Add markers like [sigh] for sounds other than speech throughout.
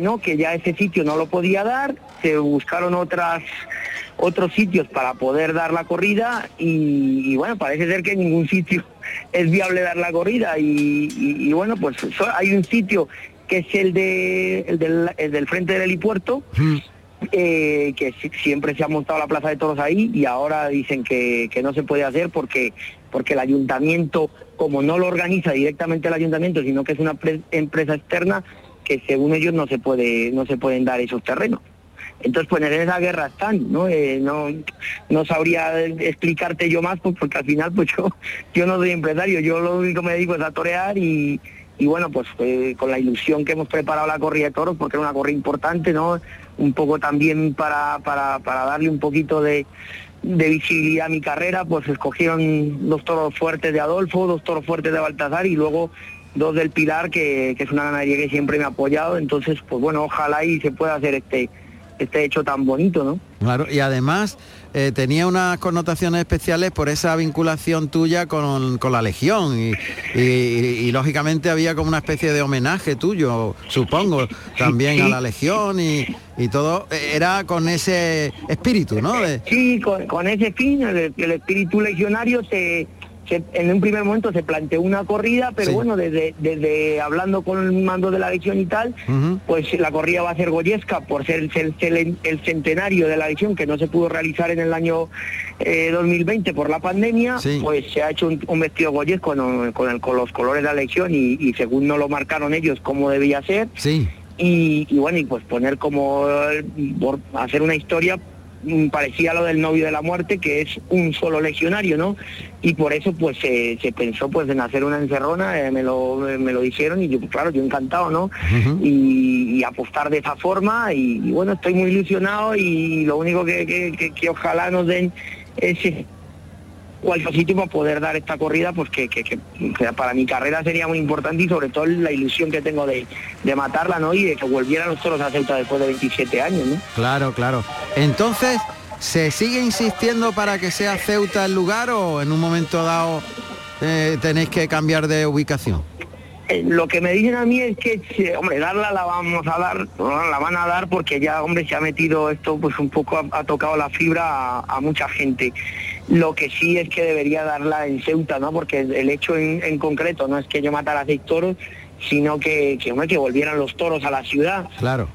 no, que ya ese sitio no lo podía dar, se buscaron otras otros sitios para poder dar la corrida y, bueno, parece ser que en ningún sitio [laughs] es viable dar la corrida y, bueno, pues hay un sitio que es el, de, el del, frente del helipuerto, mm. eh, que siempre se ha montado la plaza de toros ahí y ahora dicen que, que no se puede hacer porque, porque el ayuntamiento, como no lo organiza directamente el ayuntamiento, sino que es una empresa externa, que según ellos no se puede no se pueden dar esos terrenos. Entonces, pues en esa guerra están, ¿no? Eh, no, no sabría explicarte yo más, pues, porque al final, pues [laughs] yo, yo no soy empresario, yo lo único que me dedico es a torear y, y bueno, pues eh, con la ilusión que hemos preparado la corrida de toros, porque era una corrida importante, ¿no? Un poco también para, para, para darle un poquito de, de visibilidad a mi carrera, pues escogieron dos toros fuertes de Adolfo, dos toros fuertes de Baltasar y luego dos del Pilar, que, que es una ganadería que siempre me ha apoyado, entonces, pues bueno, ojalá y se pueda hacer este este hecho tan bonito, ¿no? Claro, y además eh, tenía unas connotaciones especiales por esa vinculación tuya con, la Legión y, lógicamente había como una especie de homenaje tuyo, supongo, también a la Legión y, todo, era con ese espíritu, ¿no? Sí, con, ese fin, el, espíritu legionario se en un primer momento se planteó una corrida, pero bueno, desde, desde hablando con el mando de la legión y tal, pues la corrida va a ser goyesca por ser el, centenario de la legión que no se pudo realizar en el año 2020 eh, por la pandemia, pues se ha hecho un, vestido goyesco con, con, los colores de la legión y, según no lo marcaron ellos como debía ser. Sí. Y, y, bueno, y pues poner como, por hacer una historia parecía lo del novio de la muerte, que es un solo legionario, ¿no? Y por eso pues se, pensó pues en hacer una encerrona, eh, me, lo, me lo dijeron y yo, pues, claro, yo encantado, ¿no? y, apostar de esa forma y, bueno, estoy muy ilusionado y lo único que, que ojalá nos den es cualquier sitio para poder dar esta corrida, pues que, para mi carrera sería muy importante y sobre todo la ilusión que tengo de, matarla, ¿no? Y de que volvieran los toros a Ceuta después de 27 años, ¿no? Claro, claro. Entonces, ¿se sigue insistiendo para que sea Ceuta el lugar o en un momento dado eh, tenéis que cambiar de ubicación? Eh, lo que me dicen a mí es que, hombre, darla la vamos a dar, la van a dar porque ya, hombre, se ha metido esto, pues un poco ha, tocado la fibra a mucha gente. Lo que sí es que debería darla en Ceuta, ¿no? Porque el hecho en, concreto no es que yo matara a seis toros, sino que, que, que volvieran los toros a la ciudad. Claro.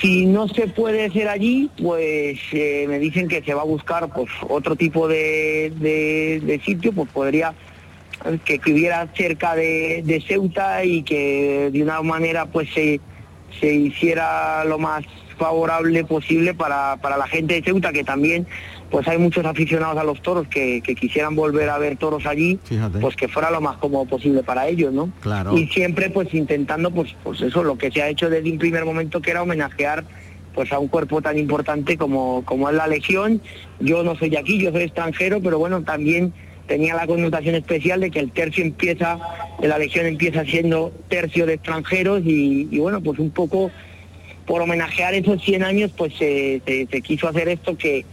Si no se puede hacer allí, pues eh, me dicen que se va a buscar pues otro tipo de, sitio, pues podría que, hubiera cerca de, Ceuta y que de una manera pues se, se hiciera lo más favorable posible para, para la gente de Ceuta, que también pues hay muchos aficionados a los toros que, quisieran volver a ver toros allí, pues que fuera lo más cómodo posible para ellos, ¿no? Claro. Y siempre pues intentando pues, pues eso, lo que se ha hecho desde un primer momento que era homenajear pues a un cuerpo tan importante como, como es la Legión. Yo no soy de aquí, yo soy extranjero, pero bueno, también tenía la connotación especial de que el tercio empieza, la Legión empieza siendo tercio de extranjeros y, bueno, pues un poco por homenajear esos 100 años, pues se quiso hacer esto que,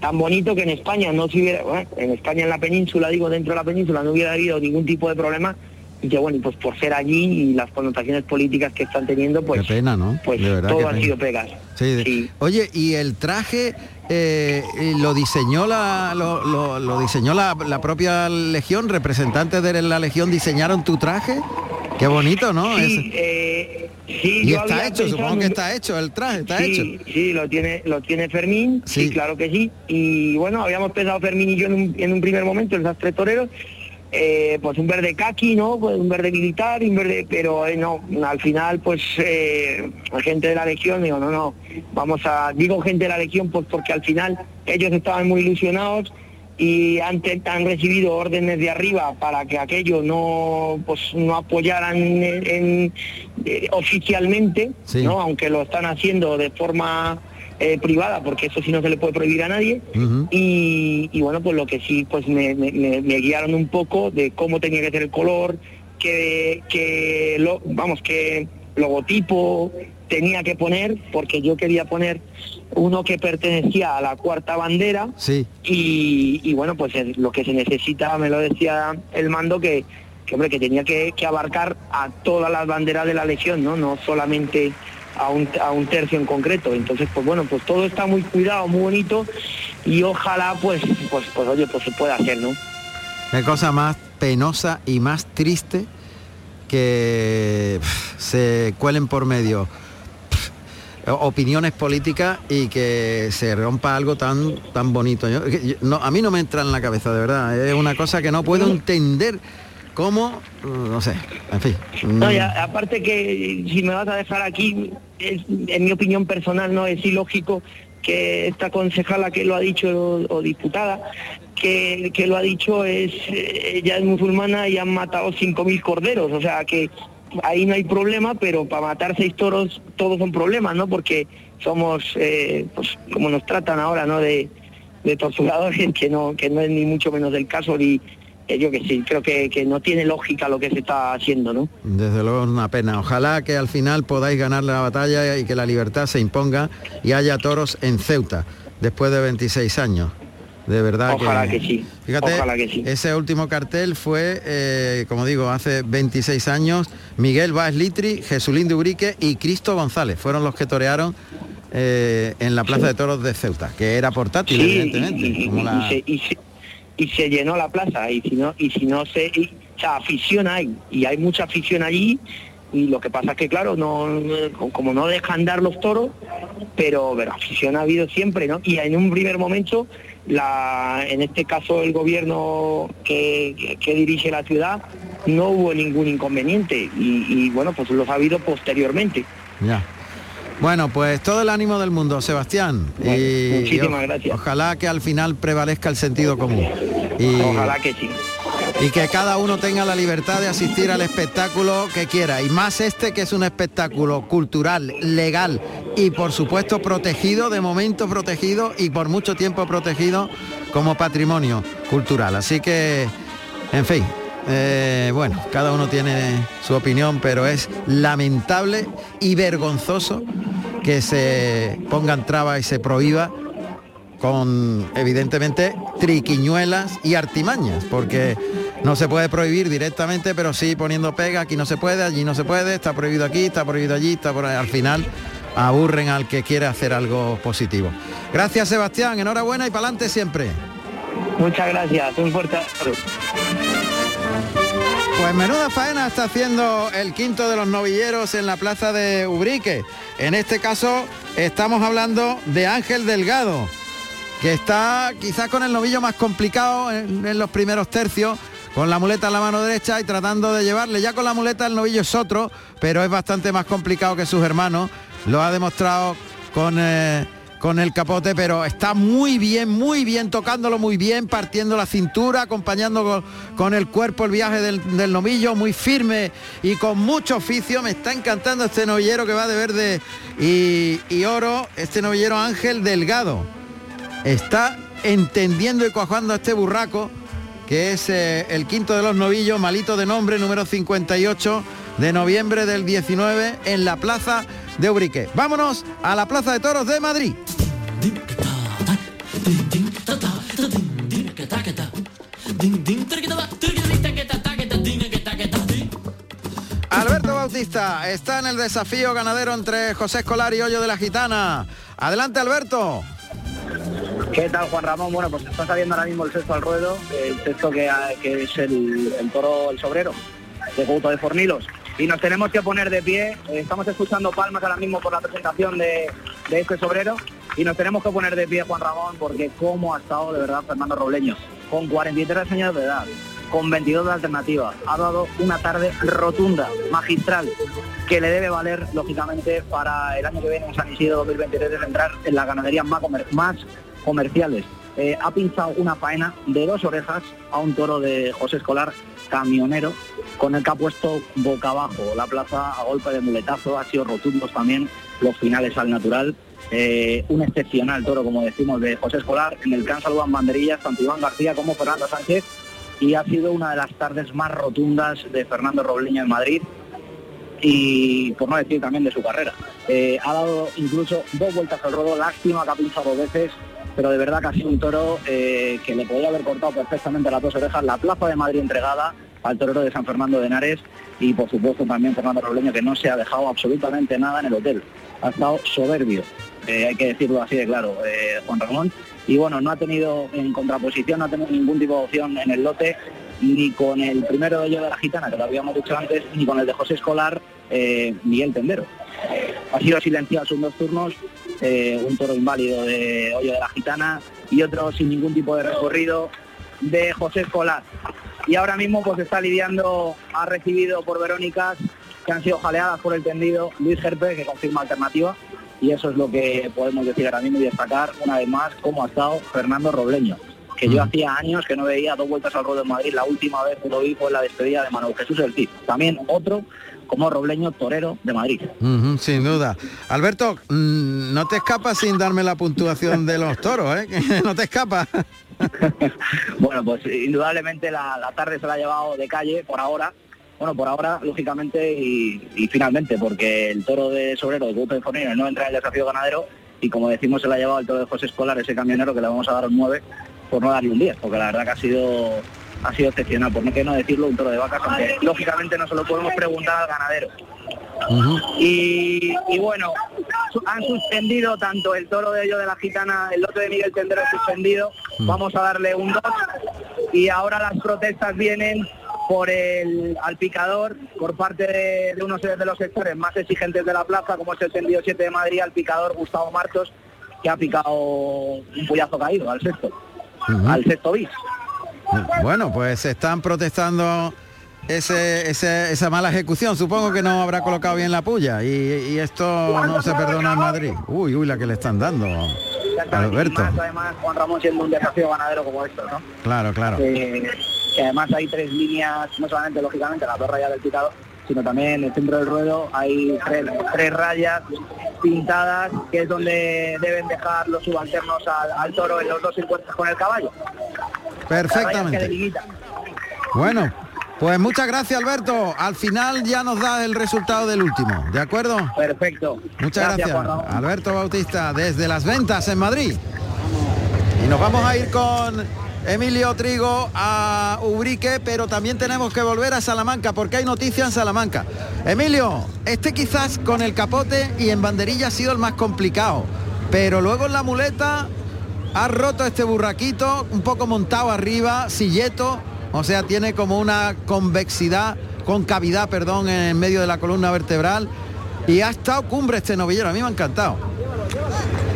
tan bonito que en España no se hubiera, en España en la península, digo dentro de la península, no hubiera habido ningún tipo de problema y que bueno, pues por ser allí y las connotaciones políticas que están teniendo, pues, pena, ¿no? pues todo ha sido pegas. Sí, Oye, ¿y el traje eh, lo diseñó la lo, diseñó la, propia Legión? ¿Representantes de la Legión diseñaron tu traje? Qué bonito, ¿no? Sí, eh, sí y está hecho, supongo que está hecho, el traje está hecho. Sí, lo tiene, lo tiene Fermín, sí. claro que sí. Y bueno, habíamos pensado Fermín y yo en un, primer momento, el sastre torero, eh, pues un verde kaki, ¿no? Pues un verde militar, un verde, pero eh, no, al final pues eh, gente de la Legión, digo, no, no, vamos a, digo gente de la Legión pues porque al final ellos estaban muy ilusionados y han, han recibido órdenes de arriba para que aquello no pues no apoyaran en, eh, oficialmente no aunque lo están haciendo de forma eh, privada porque eso sí no se le puede prohibir a nadie. Y, bueno pues lo que sí pues me, guiaron un poco de cómo tenía que ser el color que, que lo, vamos que logotipo tenía que poner porque yo quería poner uno que pertenecía a la cuarta bandera sí. y, bueno pues lo que se necesita me lo decía el mando que, que hombre que tenía que, abarcar a todas las banderas de la legión no no solamente a un, a un tercio en concreto. Entonces, pues bueno, pues todo está muy cuidado, muy bonito y ojalá pues, pues, pues oye, pues se pueda hacer, ¿no? Qué cosa más penosa y más triste que se cuelen por medio opiniones políticas y que se rompa algo tan tan bonito. no, a mí no me entra en la cabeza, de verdad. Es una cosa que no puedo entender cómo, no sé, en fin. No, aparte que si me vas a dejar aquí, en mi opinión personal, no es ilógico que esta concejala que lo ha dicho o, diputada que, que, lo ha dicho es ella es musulmana y han matado 5.000 corderos, o sea que ahí no hay problema, pero para matar seis toros todos son problemas, ¿no? Porque somos, eh, pues como nos tratan ahora, ¿no? De, torturadores, [laughs] que no, que no es ni mucho menos del caso, ni, yo que sí, creo que, que, no tiene lógica lo que se está haciendo, ¿no? Desde luego es una pena. Ojalá que al final podáis ganar la batalla y que la libertad se imponga y haya toros en Ceuta después de 26 años. De verdad Ojalá que, sí. Fíjate, Ojalá que sí. ese último cartel fue, eh, como digo, hace 26 años, Miguel Báez Litri, Jesulín de Urique y Cristo González. Fueron los que torearon eh, en la Plaza de Toros de Ceuta, que era portátil, evidentemente. Y, se, llenó la plaza, y si no, y si no se. o sea, afición hay, y hay mucha afición allí, y lo que pasa es que claro no como no dejan dar los toros pero pero afición ha habido siempre no y en un primer momento en este caso el gobierno que, dirige la ciudad, no hubo ningún inconveniente y, bueno, pues lo ha habido posteriormente. Bueno, pues todo el ánimo del mundo, Sebastián. y, muchísimas gracias. Ojalá que al final prevalezca el sentido común. Y, ojalá que sí y que cada uno tenga la libertad de asistir al espectáculo que quiera. Y más este que es un espectáculo cultural, legal y por supuesto protegido, de momento protegido y por mucho tiempo protegido como patrimonio cultural. Así que, en fin, eh, bueno, cada uno tiene su opinión, pero es lamentable y vergonzoso que se pongan trabas y se prohíba con evidentemente triquiñuelas y artimañas, porque no se puede prohibir directamente, pero sí poniendo pega, aquí no se puede, allí no se puede, está prohibido aquí, está prohibido allí, está por al final aburren al que quiere hacer algo positivo. Gracias Sebastián, enhorabuena y para adelante siempre. Muchas gracias, un fuerte Pues menuda faena está haciendo el quinto de los novilleros en la plaza de Ubrique. En este caso estamos hablando de Ángel Delgado que está quizás con el novillo más complicado en, los primeros tercios, con la muleta en la mano derecha y tratando de llevarle. Ya con la muleta el novillo es otro, pero es bastante más complicado que sus hermanos. Lo ha demostrado con, eh, con el capote, pero está muy bien, muy bien, tocándolo muy bien, partiendo la cintura, acompañando con, el cuerpo el viaje del, novillo, muy firme y con mucho oficio. Me está encantando este novillero que va de verde y, oro, este novillero Ángel Delgado está entendiendo y cuajando a este burraco, que es eh, el quinto de los novillos, malito de nombre, número 58 de noviembre del 19 en la plaza de Ubrique. Vámonos a la Plaza de Toros de Madrid. Alberto Bautista está en el desafío ganadero entre José Escolar y Hoyo de la Gitana. Adelante Alberto. ¿Qué tal, Juan Ramón? Bueno, pues está saliendo ahora mismo el sexto al ruedo, el sexto que, es el, toro, el sobrero, de Couto de Fornilos. Y nos tenemos que poner de pie, estamos escuchando palmas ahora mismo por la presentación de, este sobrero, y nos tenemos que poner de pie, Juan Ramón, porque cómo ha estado de verdad Fernando Robleño, con 43 años de edad, con 22 de alternativa, ha dado una tarde rotunda, magistral, que le debe valer, lógicamente, para el año que viene en San Isidro 2023 de entrar en la ganadería más, más comerciales. Eh, ha pinchado una faena de dos orejas a un toro de José Escolar, camionero, con el que ha puesto boca abajo la plaza a golpe de muletazo, ha sido rotundos también los finales al natural. Eh, un excepcional toro, como decimos, de José Escolar, en el que han saludado banderillas tanto Iván García como Fernando Sánchez, y ha sido una de las tardes más rotundas de Fernando Robleño en Madrid, y por no decir también de su carrera. Eh, ha dado incluso dos vueltas al rodo, lástima que ha pinchado dos veces, pero de verdad que ha sido un toro eh, que le podía haber cortado perfectamente las dos orejas, la plaza de Madrid entregada al torero de San Fernando de Henares y por supuesto también Fernando Robleño que no se ha dejado absolutamente nada en el hotel. ha estado soberbio, eh, hay que decirlo así de claro, eh, Juan Ramón. Y bueno, no ha tenido en contraposición, no ha tenido ningún tipo de opción en el lote, ni con el primero de ellos de la gitana, que lo habíamos dicho antes, ni con el de José Escolar, eh, Miguel Tendero. Ha sido silenciado sus dos turnos, un toro inválido de Hoyo de la Gitana y otro sin ningún tipo de recorrido de José Escolar. Y ahora mismo pues está lidiando, ha recibido por Verónicas que han sido jaleadas por el tendido Luis Gerpe, que confirma alternativa, y eso es lo que podemos decir ahora mismo y destacar una vez más cómo ha estado Fernando Robleño, que yo hacía años que no veía dos vueltas al ruedo de Madrid, la última vez que lo vi fue la despedida de Manuel Jesús El Cid, también otro como Robleño Torero de Madrid. sin duda. Alberto, mm, no te escapas sin darme la puntuación de los toros, ¿eh? [laughs] no te escapas. [laughs] bueno, pues indudablemente la, la tarde se la ha llevado de calle por ahora, bueno, por ahora, lógicamente y, finalmente, porque el toro de Sobrero de Grupo de Fornino no entra en el desafío ganadero y como decimos se le ha llevado el toro de José Escolar, ese camionero que le vamos a dar un 9 por no darle un 10, porque la verdad que ha sido ha sido excepcional, por no que no decirlo, un toro de vacas, aunque lógicamente no se lo podemos preguntar al ganadero. Y, bueno, han suspendido tanto el toro de ello de la gitana, el lote de Miguel Tendero suspendido, vamos a darle un 2 y ahora las protestas vienen por el al picador por parte de, unos de los sectores más exigentes de la plaza, como es el tendido 7 de Madrid, al picador Gustavo Martos, que ha picado un puyazo caído al sexto, al sexto bis. Bueno, pues están protestando ese, esa mala ejecución. Supongo que no habrá colocado bien la puya y, esto no se perdona en Madrid. Uy, uy, la que le están dando. Alberto. además, Juan Ramón siendo un desafío ganadero como esto, ¿no? Claro, claro. Eh, además hay tres líneas, no solamente lógicamente las dos rayas del picado, sino también en el centro del ruedo hay tres, rayas pintadas, que es donde deben dejar los subalternos al, toro en los dos encuentros con el caballo. Perfectamente. Bueno, pues muchas gracias Alberto. Al final ya nos da el resultado del último, ¿de acuerdo? Perfecto. Muchas gracias. Alberto Bautista desde las ventas en Madrid. Y nos vamos a ir con Emilio Trigo a Ubrique, pero también tenemos que volver a Salamanca porque hay noticias en Salamanca. Emilio, este quizás con el capote y en banderilla ha sido el más complicado, pero luego en la muleta ha roto este burraquito, un poco montado arriba, silleto, o sea, tiene como una convexidad, concavidad, perdón, en medio de la columna vertebral y ha estado cumbre este novillero, a mí me ha encantado.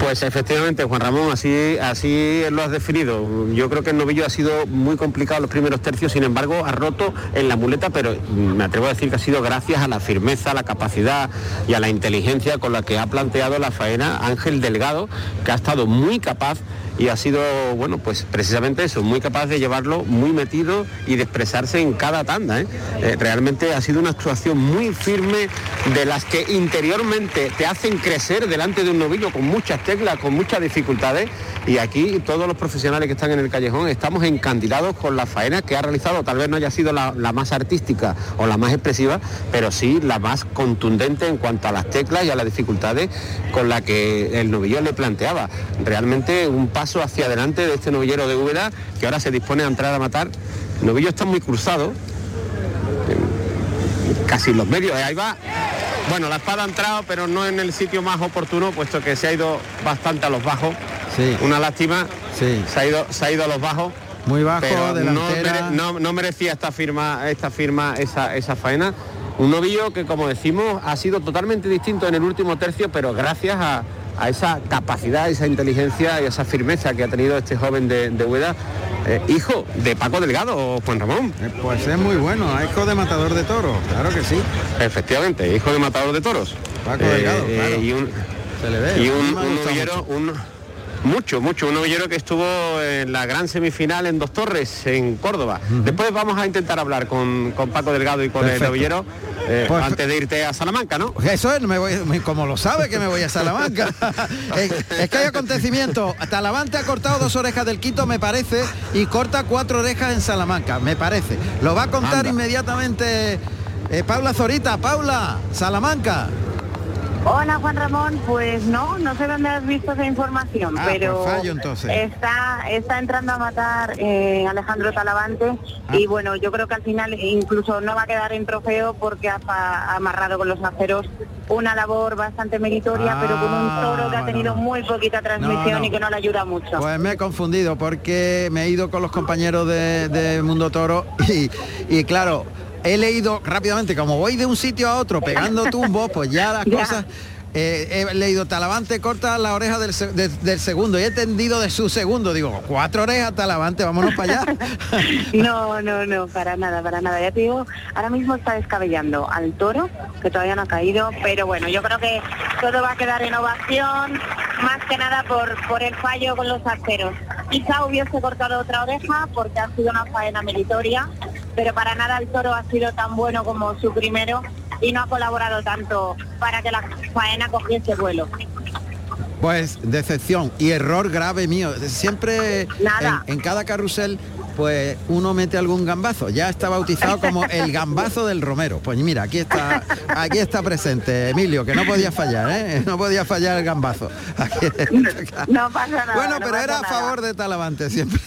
Pues efectivamente, Juan Ramón, así, así lo has definido. Yo creo que el novillo ha sido muy complicado los primeros tercios, sin embargo, ha roto en la muleta, pero me atrevo a decir que ha sido gracias a la firmeza, a la capacidad y a la inteligencia con la que ha planteado la faena Ángel Delgado, que ha estado muy capaz y ha sido, bueno, pues precisamente eso, muy capaz de llevarlo muy metido y de expresarse en cada tanda. ¿eh? Eh, realmente ha sido una actuación muy firme de las que interiormente te hacen crecer delante de un novillo con muchas teclas, con muchas dificultades y aquí todos los profesionales que están en el callejón estamos encandilados con la faena que ha realizado, tal vez no haya sido la, más artística o la más expresiva, pero sí la más contundente en cuanto a las teclas y a las dificultades con la que el novillo le planteaba. Realmente un paso hacia adelante de este novillero de Úbeda que ahora se dispone a entrar a matar. El novillo está muy cruzado, casi en los medios, ahí va. Bueno, la espada ha entrado, pero no en el sitio más oportuno, puesto que se ha ido bastante a los bajos. Sí. Una lástima. Sí. Se ha ido, se ha ido a los bajos. Muy bajo, no, no, merecía esta firma, esta firma, esa, esa faena. Un novillo que, como decimos, ha sido totalmente distinto en el último tercio, pero gracias a, a esa capacidad, esa inteligencia y esa firmeza que ha tenido este joven de, de Hueda, eh, hijo de Paco Delgado, Juan Ramón. Eh, pues es muy bueno, hijo de matador de toros, claro que sí. Efectivamente, hijo de matador de toros. Paco Delgado, eh, claro. Y un, Se le ve, y un, un mucho, mucho. Un novillero que estuvo en la gran semifinal en Dos Torres, en Córdoba. Después vamos a intentar hablar con, Paco Delgado y con el novillero eh, pues, antes de irte a Salamanca, ¿no? Eso es, me voy, como lo sabe que me voy a Salamanca. [laughs] es, que hay acontecimiento. Talavante ha cortado dos orejas del Quito, me parece, y corta cuatro orejas en Salamanca, me parece. Lo va a contar inmediatamente eh, Paula Zorita. Paula, Salamanca. Hola Juan Ramón, pues no, no sé dónde has visto esa información, Ah, pero por fallo, entonces. está está entrando a matar eh, Alejandro Talavante Ah. y bueno, yo creo que al final incluso no va a quedar en trofeo porque ha, amarrado con los aceros una labor bastante meritoria, Ah, pero con un toro que ha tenido no. muy poquita transmisión no. y que no le ayuda mucho. Pues me he confundido porque me he ido con los compañeros de, de Mundo Toro [laughs] y, y claro, he leído rápidamente, como voy de un sitio a otro pegando tumbos, pues ya las [laughs] Ya. cosas... eh, he leído Talavante corta la oreja del, de- del segundo y he tendido de su segundo. Digo, cuatro orejas Talavante, vámonos para allá. [laughs] No, no, no, para nada, para nada. Ya te digo, ahora mismo está descabellando al toro, que todavía no ha caído, pero bueno, yo creo que todo va a quedar en ovación, más que nada por, por el fallo con los arceros. Quizá hubiese cortado otra oreja porque ha sido una faena meritoria, pero para nada el toro ha sido tan bueno como su primero y no ha colaborado tanto para que la faena cogiese vuelo. Pues decepción y error grave mío. Siempre en, en cada carrusel pues uno mete algún gambazo. Ya está bautizado como el gambazo del Romero. Pues mira, aquí está, aquí está presente Emilio, que no podía fallar, ¿eh? No podía fallar el gambazo. Aquí. No pasa nada. Bueno, no pero era a favor de Talavante siempre.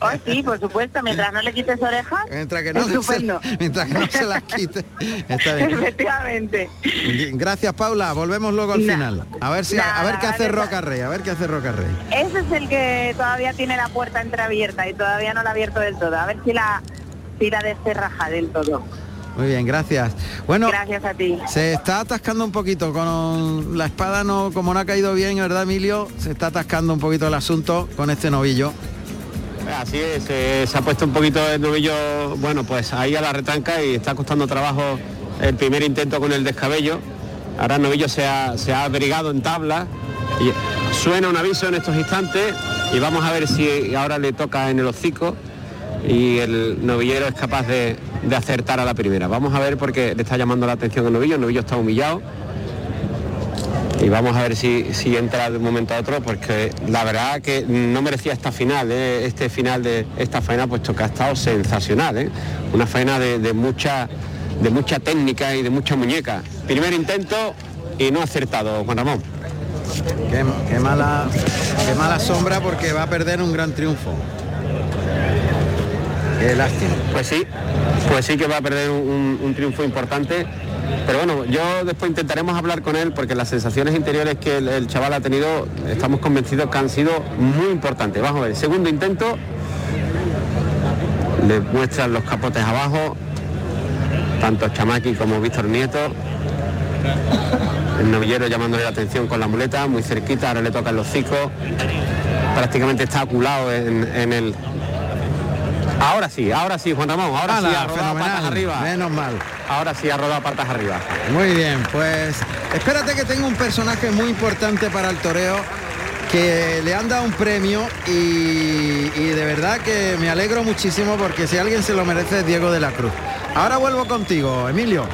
Oh, sí, por supuesto, mientras no le quites orejas, Mientras que no, se, estupendo. [laughs] mientras que no se las quite. Está bien. Efectivamente. Gracias, Paula. Volvemos luego al Na- final. A ver si a ver qué hace. Roca Rey, a ver qué hace Roca Rey. Ese es el que todavía tiene la puerta entreabierta y todavía no la ha abierto del todo. A ver si la, si la descerraja del todo. Muy bien, gracias. Bueno, Gracias a ti. se está atascando un poquito con la espada, no, como no ha caído bien, ¿verdad, Emilio? Se está atascando un poquito el asunto con este novillo. Así es, eh, se ha puesto un poquito el novillo, bueno, pues ahí a la retranca y está costando trabajo el primer intento con el descabello. Ahora el novillo se ha, se ha abrigado en tabla y suena un aviso en estos instantes y vamos a ver si ahora le toca en el hocico y el novillero es capaz de, de acertar a la primera. Vamos a ver porque le está llamando la atención el novillo, el novillo está humillado y vamos a ver si, si entra de un momento a otro porque la verdad que no merecía esta final, ¿eh? este final de esta faena puesto que ha estado sensacional, ¿eh? una faena de, de mucha de mucha técnica y de mucha muñeca. Primer intento y no acertado, Juan Ramón. Qué mala, qué mala sombra porque va a perder un gran triunfo. Qué lástima. Pues sí, pues sí que va a perder un, un- un triunfo importante. Pero bueno, yo después intentaremos hablar con él porque las sensaciones interiores que el, chaval ha tenido, estamos convencidos que han sido muy importantes. Vamos a ver, segundo intento, le muestran los capotes abajo, tanto Chamaki como Víctor Nieto. El novillero llamándole la atención con la muleta, muy cerquita, ahora le toca el hocico. Prácticamente está aculado en, en el, Ahora sí, ahora sí, Juan Ramón, ahora sí Ala, ha rodado patas arriba. Menos mal. Ahora sí ha rodado patas arriba. Muy bien, pues espérate que tengo un personaje muy importante para el toreo que le han dado un premio y, y de verdad que me alegro muchísimo porque si alguien se lo merece es Diego de la Cruz. Ahora vuelvo contigo, Emilio.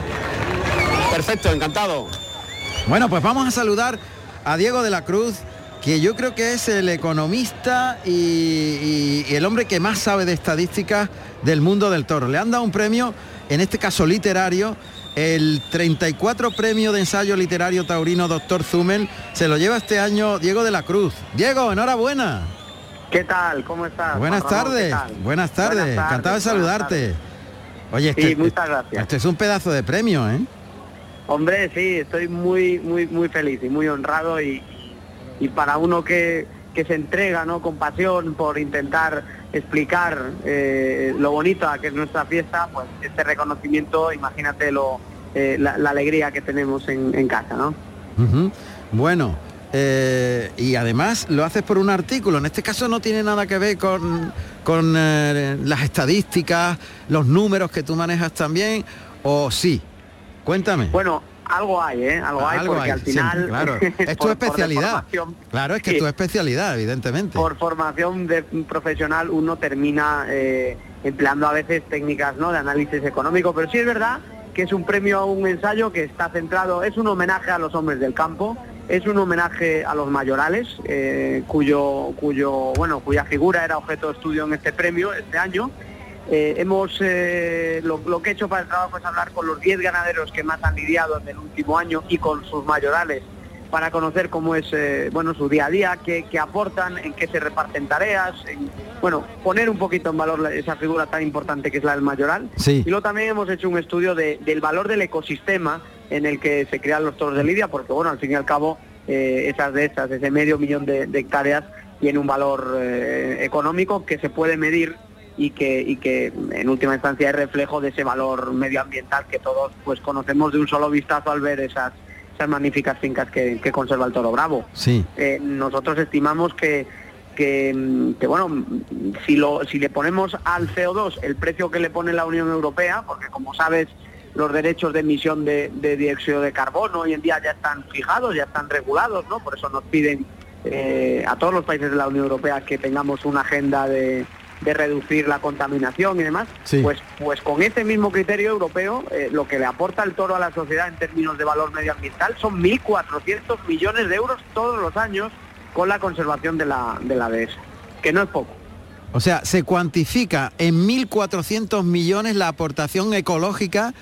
Perfecto, encantado. Bueno, pues vamos a saludar a Diego de la Cruz, que yo creo que es el economista y, y- y el hombre que más sabe de estadísticas del mundo del toro. Le han dado un premio, en este caso literario, el 34 premio de ensayo literario taurino Doctor Zumel, se lo lleva este año Diego de la Cruz. Diego, enhorabuena. ¿Qué tal? ¿Cómo estás? Buenas tardes, buenas tardes, Buenas tardes, encantado de saludarte. tardes. Oye, este, Sí, muchas gracias. este es un pedazo de premio, ¿eh? Hombre, sí, estoy muy, muy, muy feliz y muy honrado y, y para uno que, que se entrega, ¿no? Con pasión por intentar explicar eh, lo bonita que es nuestra fiesta, pues este reconocimiento, imagínate lo, eh, la, la alegría que tenemos en, en casa, ¿no? Bueno, eh, y además lo haces por un artículo. En este caso no tiene nada que ver con, con eh, las estadísticas, los números que tú manejas también, o sí. Cuéntame. Bueno, algo hay, ¿eh? Algo hay Algo porque hay, al final... claro. [laughs] Es tu por- especialidad. Claro, es que Sí. tu especialidad, evidentemente. por formación de profesional uno termina eh, empleando a veces técnicas ¿no? de análisis económico, pero sí es verdad que es un premio a un ensayo que está centrado, es un homenaje a los hombres del campo, es un homenaje a los mayorales, eh, cuyo, cuyo, bueno, cuya figura era objeto de estudio en este premio este año, eh, hemos eh, lo, que he hecho para el trabajo es hablar con los 10 ganaderos que más han lidiado en el último año y con sus mayorales para conocer cómo es eh, bueno su día a día, qué, aportan, en qué se reparten tareas, bueno, poner un poquito en valor esa figura tan importante que es la del mayoral. Y luego también hemos hecho un estudio del valor del ecosistema en el que se crean los toros de lidia, porque bueno, al fin y al cabo, esas de estas, ese medio millón de, hectáreas, tiene un valor económico que se puede medir y que, y que en última instancia es reflejo de ese valor medioambiental que todos pues conocemos de un solo vistazo al ver esas, esas magníficas fincas que, conserva el toro bravo. Sí. Eh, nosotros estimamos que, que, bueno, si, lo, si le ponemos al CO2 el precio que le pone la Unión Europea, porque como sabes los derechos de emisión de, dióxido de carbono hoy en día ya están fijados, ya están regulados, ¿no? Por eso nos piden eh, a todos los países de la Unión Europea que tengamos una agenda de, de reducir la contaminación y demás, pues, pues con ese mismo criterio europeo, eh, lo que le aporta el toro a la sociedad en términos de valor medioambiental son 1.400 millones de euros todos los años con la conservación de la, de la dehesa, que no es poco. O sea, se cuantifica en 1.400 millones la aportación ecológica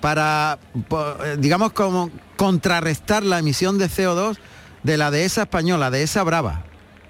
para, eh, digamos, como contrarrestar la emisión de CO2 de la dehesa española, dehesa brava.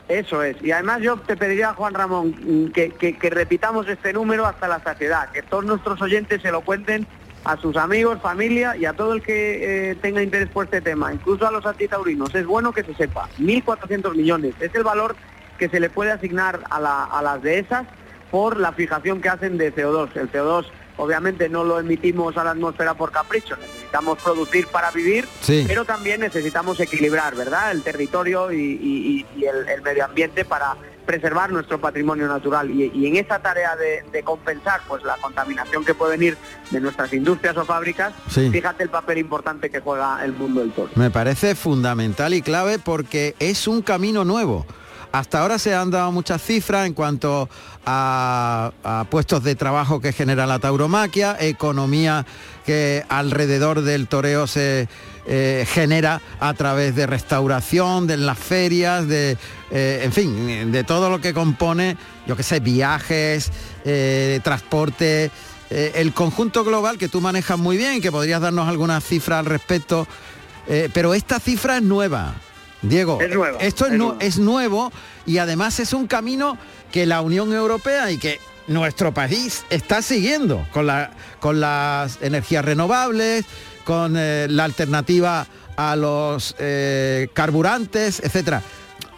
Eso es. Y además yo te pediría, Juan Ramón, mm, que, repitamos este número hasta la saciedad, que todos nuestros oyentes se lo cuenten a sus amigos, familia y a todo el que eh, tenga interés por este tema, incluso a los antitaurinos. Es bueno que se sepa. 1.400 millones. Es el valor que se le puede asignar a, la, a las dehesas por la fijación que hacen de CO2. El CO2 obviamente no lo emitimos a la atmósfera por capricho, necesitamos producir para vivir, pero también necesitamos equilibrar, ¿verdad? El territorio y, el, medio ambiente para preservar nuestro patrimonio natural y, en esa tarea de, compensar pues la contaminación que puede venir de nuestras industrias o fábricas, fíjate el papel importante que juega el mundo del toro. Me parece fundamental y clave porque es un camino nuevo. Hasta ahora se han dado muchas cifras en cuanto a, puestos de trabajo que genera la tauromaquia, economía que alrededor del toreo se eh, genera a través de restauración, de las ferias, de, eh, en fin, de todo lo que compone, yo qué sé, viajes, eh, transporte, el conjunto global que tú manejas muy bien que podrías darnos algunas cifras al respecto, pero esta cifra es nueva. Diego, esto es, nuevo y además es un camino que la Unión Europea y que nuestro país está siguiendo con, la, con las energías renovables, con eh, la alternativa a los eh, carburantes, etcétera.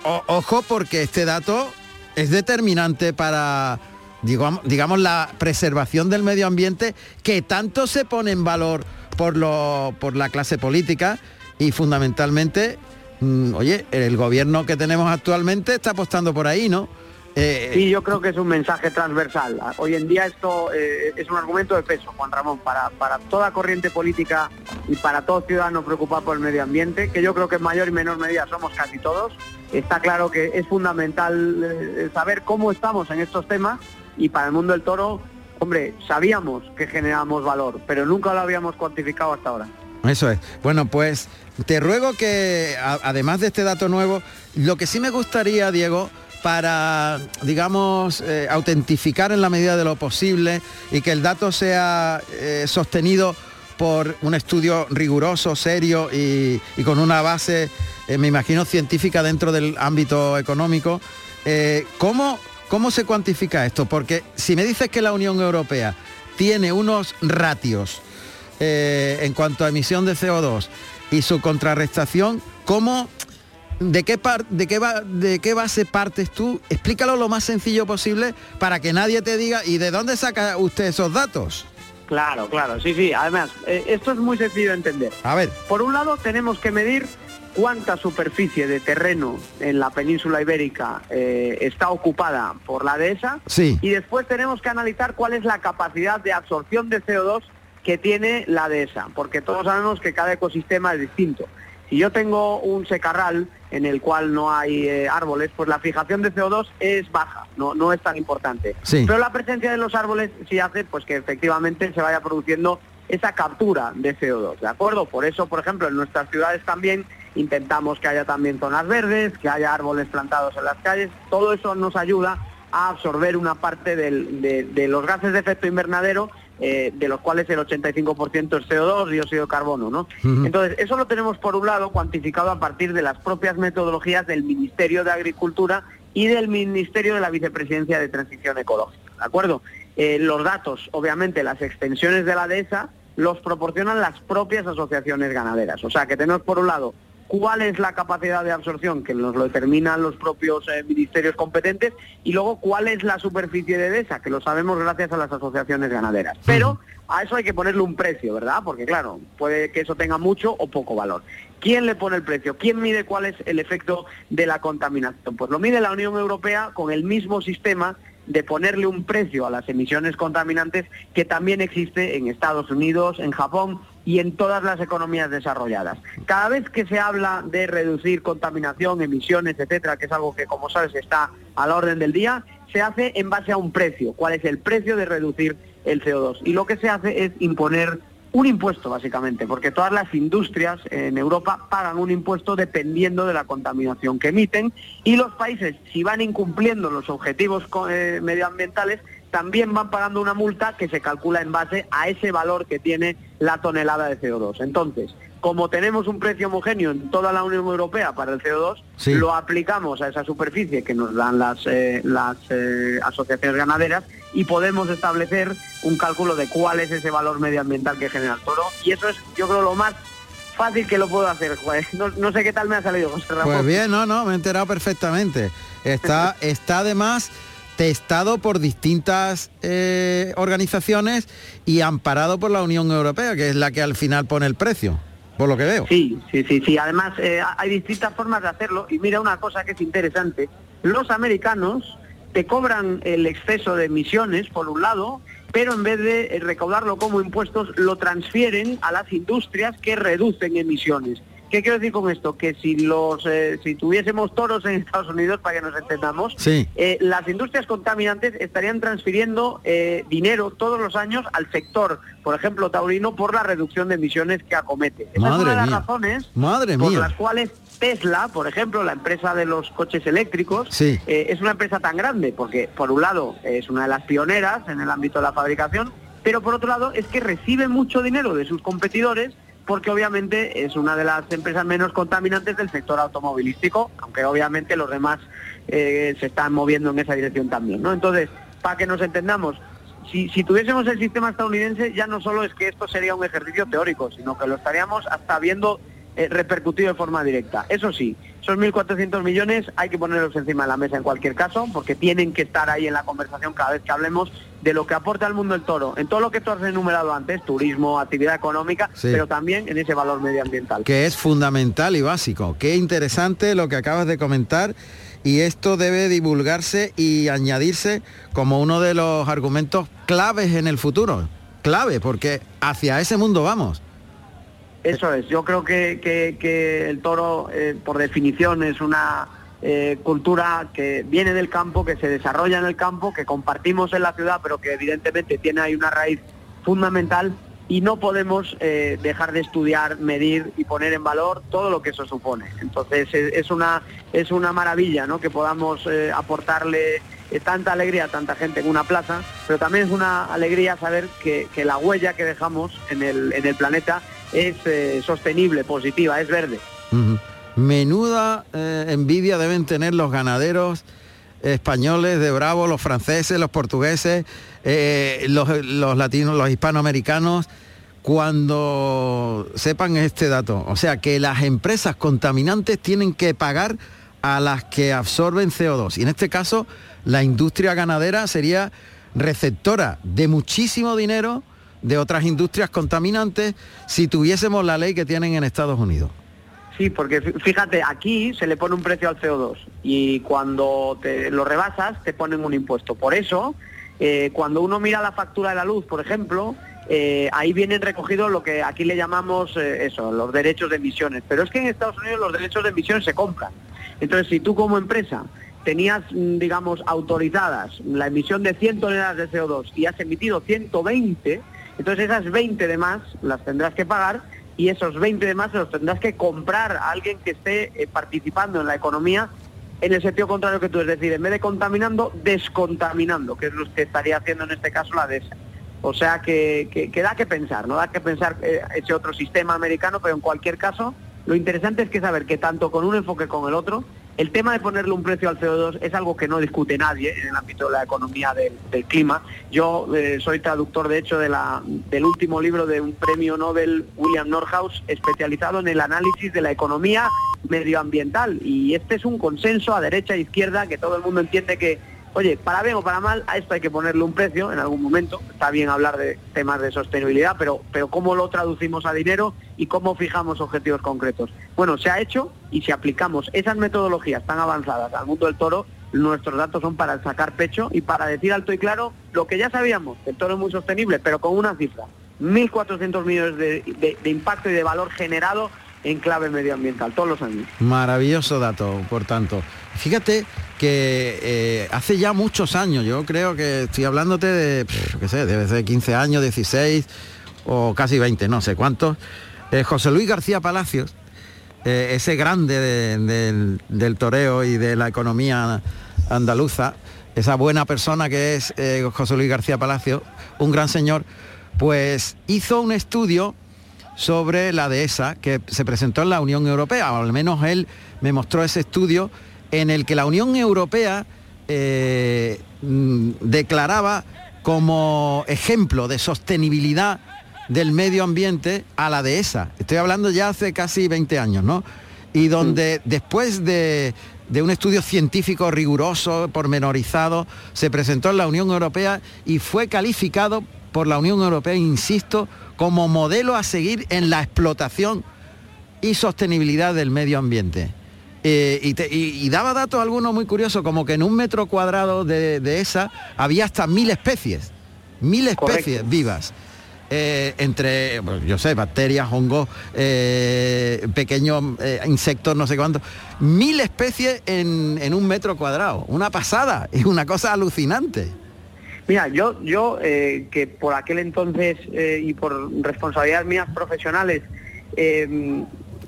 ojo porque este dato es determinante para digamos, digamos, la preservación del medio ambiente que tanto se pone en valor por, lo, por la clase política y fundamentalmente Mm, oye, el gobierno que tenemos actualmente está apostando por ahí, ¿no? Eh, sí, yo creo que es un mensaje transversal. Hoy en día esto eh, es un argumento de peso, Juan Ramón, para, para toda corriente política y para todo ciudadano preocupado por el medio ambiente, que yo creo que en mayor y menor medida somos casi todos. Está claro que es fundamental eh, saber cómo estamos en estos temas y para el mundo del toro, hombre, sabíamos que generamos valor, pero nunca lo habíamos cuantificado hasta ahora. Eso es. Bueno, pues te ruego que, además de este dato nuevo, lo que sí me gustaría, Diego, para, digamos, eh, autentificar en la medida de lo posible y que el dato sea eh, sostenido por un estudio riguroso, serio y, con una base, eh, me imagino, científica dentro del ámbito económico. ¿cómo, ¿Cómo se cuantifica esto? Porque si me dices que la Unión Europea tiene unos ratios en cuanto a emisión de CO2 y su contrarrestación, ¿cómo, de qué, de, qué ¿de qué base partes tú? Explícalo lo más sencillo posible para que nadie te diga, ¿y de dónde saca usted esos datos? Claro, claro, sí, sí. Además, eh, esto es muy sencillo de entender. A ver. Por un lado, tenemos que medir cuánta superficie de terreno en la península ibérica eh, está ocupada por la dehesa. Sí. Y después tenemos que analizar cuál es la capacidad de absorción de CO2 que tiene la dehesa, porque todos sabemos que cada ecosistema es distinto. Si yo tengo un secarral en el cual no hay eh, árboles, pues la fijación de CO2 es baja, no, no es tan importante. Pero la presencia de los árboles sí hace pues que efectivamente se vaya produciendo esa captura de CO2, ¿de acuerdo? Por eso, por ejemplo, en nuestras ciudades también intentamos que haya también zonas verdes, que haya árboles plantados en las calles, todo eso nos ayuda a absorber una parte de, los gases de efecto invernadero eh, de los cuales el 85% es CO2, dióxido de carbono, ¿no? Entonces, eso lo tenemos por un lado cuantificado a partir de las propias metodologías del Ministerio de Agricultura y del Ministerio de la Vicepresidencia de Transición Ecológica, ¿de acuerdo? Eh, los datos, obviamente, las extensiones de la dehesa los proporcionan las propias asociaciones ganaderas. O sea, que tenemos por un lado cuál es la capacidad de absorción, que nos lo determinan los propios eh, ministerios competentes, y luego cuál es la superficie de dehesa, que lo sabemos gracias a las asociaciones ganaderas. Pero a eso hay que ponerle un precio, ¿verdad? Porque claro, puede que eso tenga mucho o poco valor. ¿Quién le pone el precio? ¿Quién mide cuál es el efecto de la contaminación? Pues lo mide la Unión Europea con el mismo sistema de ponerle un precio a las emisiones contaminantes que también existe en Estados Unidos, en Japón y en todas las economías desarrolladas. Cada vez que se habla de reducir contaminación, emisiones, etcétera, que es algo que como sabes está a la orden del día, se hace en base a un precio, cuál es el precio de reducir el CO2. Y lo que se hace es imponer un impuesto básicamente, porque todas las industrias en Europa pagan un impuesto dependiendo de la contaminación que emiten y los países, si van incumpliendo los objetivos eh, medioambientales, también van pagando una multa que se calcula en base a ese valor que tiene la tonelada de CO2. Entonces, como tenemos un precio homogéneo en toda la Unión Europea para el CO2, lo aplicamos a esa superficie que nos dan las, eh, las eh, asociaciones ganaderas y podemos establecer un cálculo de cuál es ese valor medioambiental que genera el toro. Y eso es, yo creo, lo más fácil que lo puedo hacer, [laughs] No, sé qué tal me ha salido, José Ramón. Pues bien, no, no, me he enterado perfectamente. Está, [laughs] está además testado por distintas eh, organizaciones y amparado por la Unión Europea, que es la que al final pone el precio por lo que veo. Sí, sí, sí, sí. Además, eh, hay distintas formas de hacerlo. Y mira una cosa que es interesante. Los americanos te cobran el exceso de emisiones, por un lado, pero en vez de eh, recaudarlo como impuestos, lo transfieren a las industrias que reducen emisiones. ¿Qué quiero decir con esto? Que si los eh, si tuviésemos toros en Estados Unidos, para que nos entendamos, eh, las industrias contaminantes estarían transfiriendo eh, dinero todos los años al sector, por ejemplo, taurino, por la reducción de emisiones que acomete. Esa es una de las razones por las cuales Tesla, por ejemplo, la empresa de los coches eléctricos, es una empresa tan grande, porque por un lado es una de las pioneras en el ámbito de la fabricación, pero por otro lado es que recibe mucho dinero de sus competidores porque obviamente es una de las empresas menos contaminantes del sector automovilístico, aunque obviamente los demás eh, se están moviendo en esa dirección también, ¿no? Entonces, para que nos entendamos, si, tuviésemos el sistema estadounidense, ya no solo es que esto sería un ejercicio teórico, sino que lo estaríamos hasta viendo eh, repercutido de forma directa. Eso sí, esos 1.400 millones hay que ponerlos encima de la mesa en cualquier caso, porque tienen que estar ahí en la conversación cada vez que hablemos de lo que aporta al mundo el toro, en todo lo que tú has enumerado antes, turismo, actividad económica, pero también en ese valor medioambiental. Que es fundamental y básico. Qué interesante lo que acabas de comentar y esto debe divulgarse y añadirse como uno de los argumentos claves en el futuro. Clave, porque hacia ese mundo vamos. Eso es, yo creo que, el toro, eh, por definición, es una eh, cultura que viene del campo, que se desarrolla en el campo, que compartimos en la ciudad, pero que evidentemente tiene ahí una raíz fundamental y no podemos eh, dejar de estudiar, medir y poner en valor todo lo que eso supone. Entonces es, una, es una maravilla ¿no? que podamos aportarle tanta alegría a tanta gente en una plaza, pero también es una alegría saber que, la huella que dejamos en el, en el planeta es eh, sostenible, positiva, es verde. Menuda eh, envidia deben tener los ganaderos españoles de Bravo, los franceses, los portugueses, eh, los, los, latinos, los hispanoamericanos, cuando sepan este dato. O sea, que las empresas contaminantes tienen que pagar a las que absorben CO2. Y en este caso, la industria ganadera sería receptora de muchísimo dinero de otras industrias contaminantes si tuviésemos la ley que tienen en Estados Unidos. Sí, porque fíjate, aquí se le pone un precio al CO2 y cuando te lo rebasas te ponen un impuesto. Por eso, eh, cuando uno mira la factura de la luz, por ejemplo, eh, ahí vienen recogidos lo que aquí le llamamos eh, eso, los derechos de emisiones. Pero es que en Estados Unidos los derechos de emisiones se compran. Entonces, si tú como empresa tenías, mm, digamos, autorizadas la emisión de 100 toneladas de CO2 y has emitido 120, entonces esas 20 de más las tendrás que pagar y esos 20 de más los tendrás que comprar a alguien que esté eh, participando en la economía en el sentido contrario que tú, es decir, en vez de contaminando, descontaminando, que es lo que estaría haciendo en este caso la DESA. O sea que, que, da que pensar, no da que pensar eh, ese otro sistema americano, pero en cualquier caso, lo interesante es que saber que tanto con un enfoque como el otro, el tema de ponerle un precio al CO2 es algo que no discute nadie en el ámbito de la economía del, clima. Yo eh, soy traductor, de hecho, del último libro de un premio Nobel, William Norhaus, especializado en el análisis de la economía medioambiental. Y este es un consenso a derecha e izquierda que todo el mundo entiende que Oye, para bien o para mal, a esto hay que ponerle un precio en algún momento. Está bien hablar de temas de sostenibilidad, pero, pero ¿cómo lo traducimos a dinero y cómo fijamos objetivos concretos? Bueno, se ha hecho y si aplicamos esas metodologías tan avanzadas al mundo del toro, nuestros datos son para sacar pecho y para decir alto y claro lo que ya sabíamos, que el toro es muy sostenible, pero con una cifra. 1.400 millones de, de impacto y de valor generado en clave medioambiental todos los años. Maravilloso dato, por tanto. Fíjate que eh, hace ya muchos años, yo creo que estoy hablándote de, qué sé, debe ser 15 años, 16 o casi 20, no sé cuántos, eh, José Luis García Palacios, eh, ese grande del, toreo y de la economía andaluza, esa buena persona que es José Luis García Palacios, un gran señor, pues hizo un estudio sobre la dehesa que se presentó en la Unión Europea, o al menos él me mostró ese estudio en el que la Unión Europea eh, mm, declaraba como ejemplo de sostenibilidad del medio ambiente a la dehesa. Estoy hablando ya hace casi 20 años, ¿no? Y donde después de, de un estudio científico riguroso, pormenorizado, se presentó en la Unión Europea y fue calificado por la Unión Europea, insisto, como modelo a seguir en la explotación y sostenibilidad del medio ambiente. Eh, y, daba datos algunos muy curiosos, como que en un metro cuadrado de, esa había hasta mil especies, mil especies vivas. Eh, entre, yo sé, bacterias, hongos, eh, pequeños insectos, no sé cuántos, mil especies en, un metro cuadrado. Una pasada, [laughs] es una cosa alucinante. Mira, yo, yo que por aquel entonces y por responsabilidades mías profesionales,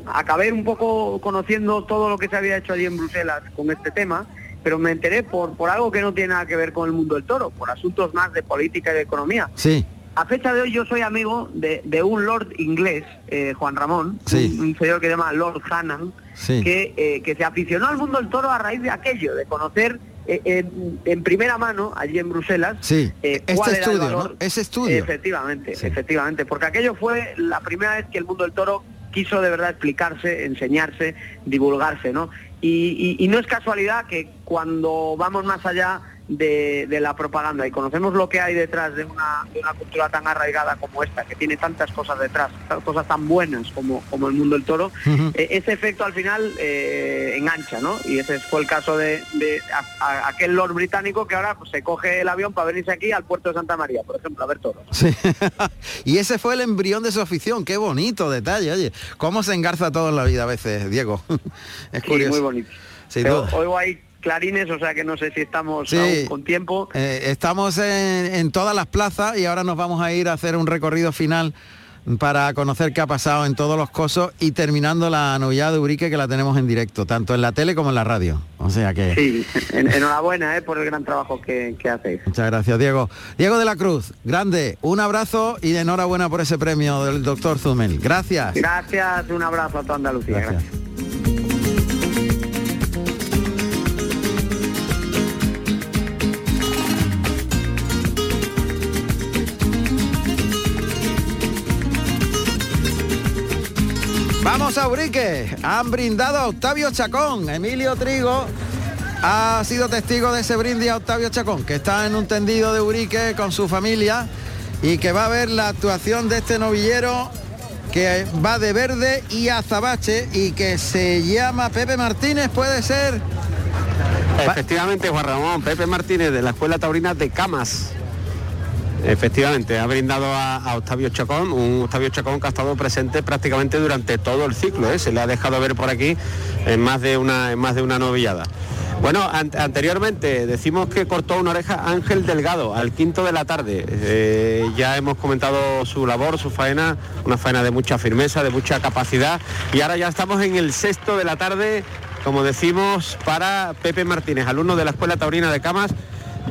acabé un poco conociendo todo lo que se había hecho allí en Bruselas con este tema, pero me enteré por, por algo que no tiene nada que ver con el mundo del toro, por asuntos más de política y de economía. Sí. A fecha de hoy yo soy amigo de, un lord inglés, eh, Juan Ramón, un, señor que se llama Lord Hannan, que, eh, que se aficionó al mundo del toro a raíz de aquello, de conocer eh, en, primera mano, allí en Bruselas, sí. este estudio, Ese estudio. Efectivamente, efectivamente, porque aquello fue la primera vez que el mundo del toro quiso de verdad explicarse, enseñarse, divulgarse, ¿no? y no es casualidad que cuando vamos más allá de, la propaganda y conocemos lo que hay detrás de una, cultura tan arraigada como esta, que tiene tantas cosas detrás, cosas tan buenas como, como el mundo del toro, eh, ese efecto al final eh, engancha, ¿no? Y ese fue el caso de, aquel Lord británico que ahora pues, se coge el avión para venirse aquí al puerto de Santa María, por ejemplo, a ver toros. [laughs] y ese fue el embrión de su afición, qué bonito detalle, oye, cómo se engarza todo en la vida a veces, Diego. [laughs] es curioso. muy bonito. Hoy hay clarines, o sea que no sé si estamos con tiempo. Eh, estamos en, todas las plazas y ahora nos vamos a ir a hacer un recorrido final para conocer qué ha pasado en todos los cosos y terminando la novillada de Urique que la tenemos en directo, tanto en la tele como en la radio. O sea que... Sí, enhorabuena eh, por el gran trabajo que, que, hacéis. Muchas gracias, Diego. Diego de la Cruz, grande, un abrazo y enhorabuena por ese premio del doctor Zumel. Gracias. Gracias, un abrazo a toda Andalucía. gracias. A Urique. Han brindado a Octavio Chacón. Emilio Trigo ha sido testigo de ese brindis a Octavio Chacón, que está en un tendido de Urique con su familia y que va a ver la actuación de este novillero que va de verde y azabache y que se llama Pepe Martínez, puede ser. Efectivamente, Juan Ramón, Pepe Martínez de la Escuela Taurina de Camas. Efectivamente, ha brindado a, Octavio Chacón, un Octavio Chacón que ha estado presente prácticamente durante todo el ciclo, ¿eh? se le ha dejado ver por aquí en más de una, más de una novillada. Bueno, anteriormente decimos que cortó una oreja Ángel Delgado al quinto de la tarde. Eh, ya hemos comentado su labor, su faena, una faena de mucha firmeza, de mucha capacidad. Y ahora ya estamos en el sexto de la tarde como decimos, para Pepe Martínez, alumno de la Escuela Taurina de Camas.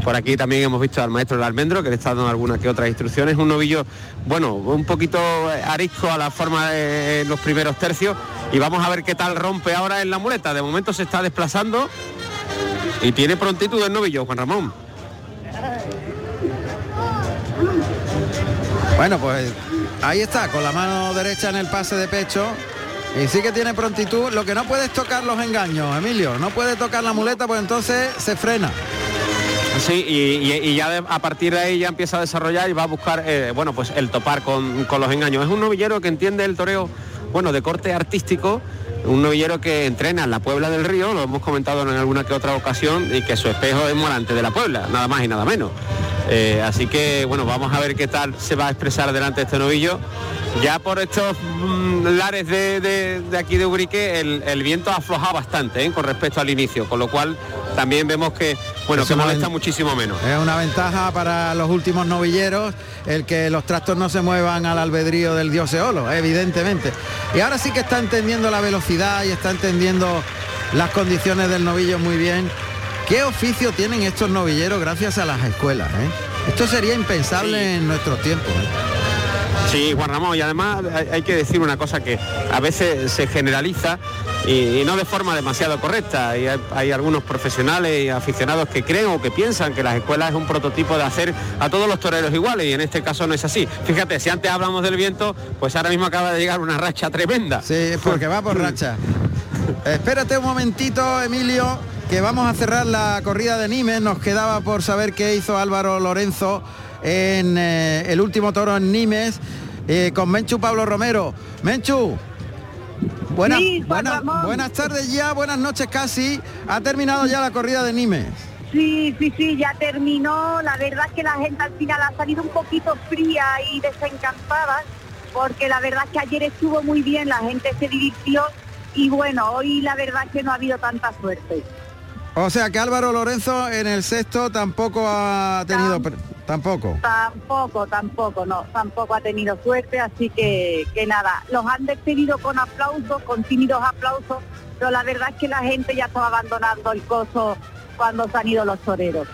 Por aquí también hemos visto al maestro del almendro que le está dando algunas que otras instrucciones. Un novillo, bueno, un poquito arisco a la forma de los primeros tercios. Y vamos a ver qué tal rompe ahora en la muleta. De momento se está desplazando y tiene prontitud el novillo, Juan Ramón. Bueno, pues ahí está, con la mano derecha en el pase de pecho. Y sí que tiene prontitud. Lo que no puede es tocar los engaños, Emilio. No puede tocar la muleta, pues entonces se frena. Sí, y, ya a partir de ahí ya empieza a desarrollar y va a buscar, eh, bueno, pues el topar con, con, los engaños. Es un novillero que entiende el toreo, bueno, de corte artístico, un novillero que entrena en la Puebla del Río, lo hemos comentado en alguna que otra ocasión, y que su espejo es Morante de la Puebla, nada más y nada menos. Eh, así que bueno, vamos a ver qué tal se va a expresar delante de este novillo. Ya por estos mm, lares de, aquí de Ubrique el, viento ha aflojado bastante ¿eh? con respecto al inicio, con lo cual también vemos que bueno que molesta muchísimo menos. Es una ventaja para los últimos novilleros el que los trastos no se muevan al albedrío del dios Eolo, evidentemente. Y ahora sí que está entendiendo la velocidad y está entendiendo las condiciones del novillo muy bien ¿Qué oficio tienen estos novilleros gracias a las escuelas? Eh? Esto sería impensable en nuestros tiempos. ¿eh? Sí, Juan Ramón, y además hay que decir una cosa que a veces se generaliza y, no de forma demasiado correcta. Y hay, algunos profesionales y aficionados que creen o que piensan que las escuelas es un prototipo de hacer a todos los toreros iguales y en este caso no es así. Fíjate, si antes hablamos del viento, pues ahora mismo acaba de llegar una racha tremenda. Sí, porque va por racha. [laughs] Espérate un momentito, Emilio, que vamos a cerrar la corrida de Nimes. Nos quedaba por saber qué hizo Álvaro Lorenzo en eh, el último toro en Nimes eh, con Menchu Pablo Romero. Menchu, buenas, buenas tardes ya, buenas noches casi. Ha terminado ya la corrida de Nimes. Sí, sí, sí, ya terminó. La verdad es que la gente al final ha salido un poquito fría y desencantada, porque la verdad es que ayer estuvo muy bien, la gente se divirtió y bueno, hoy la verdad es que no ha habido tanta suerte. O sea que Álvaro Lorenzo en el sexto tampoco ha tenido... tampoco. Tampoco, tampoco, no, tampoco ha tenido suerte, así que, que nada, los han despedido con aplausos, con tímidos aplausos, pero la verdad es que la gente ya está abandonando el coso cuando se han ido los toreros.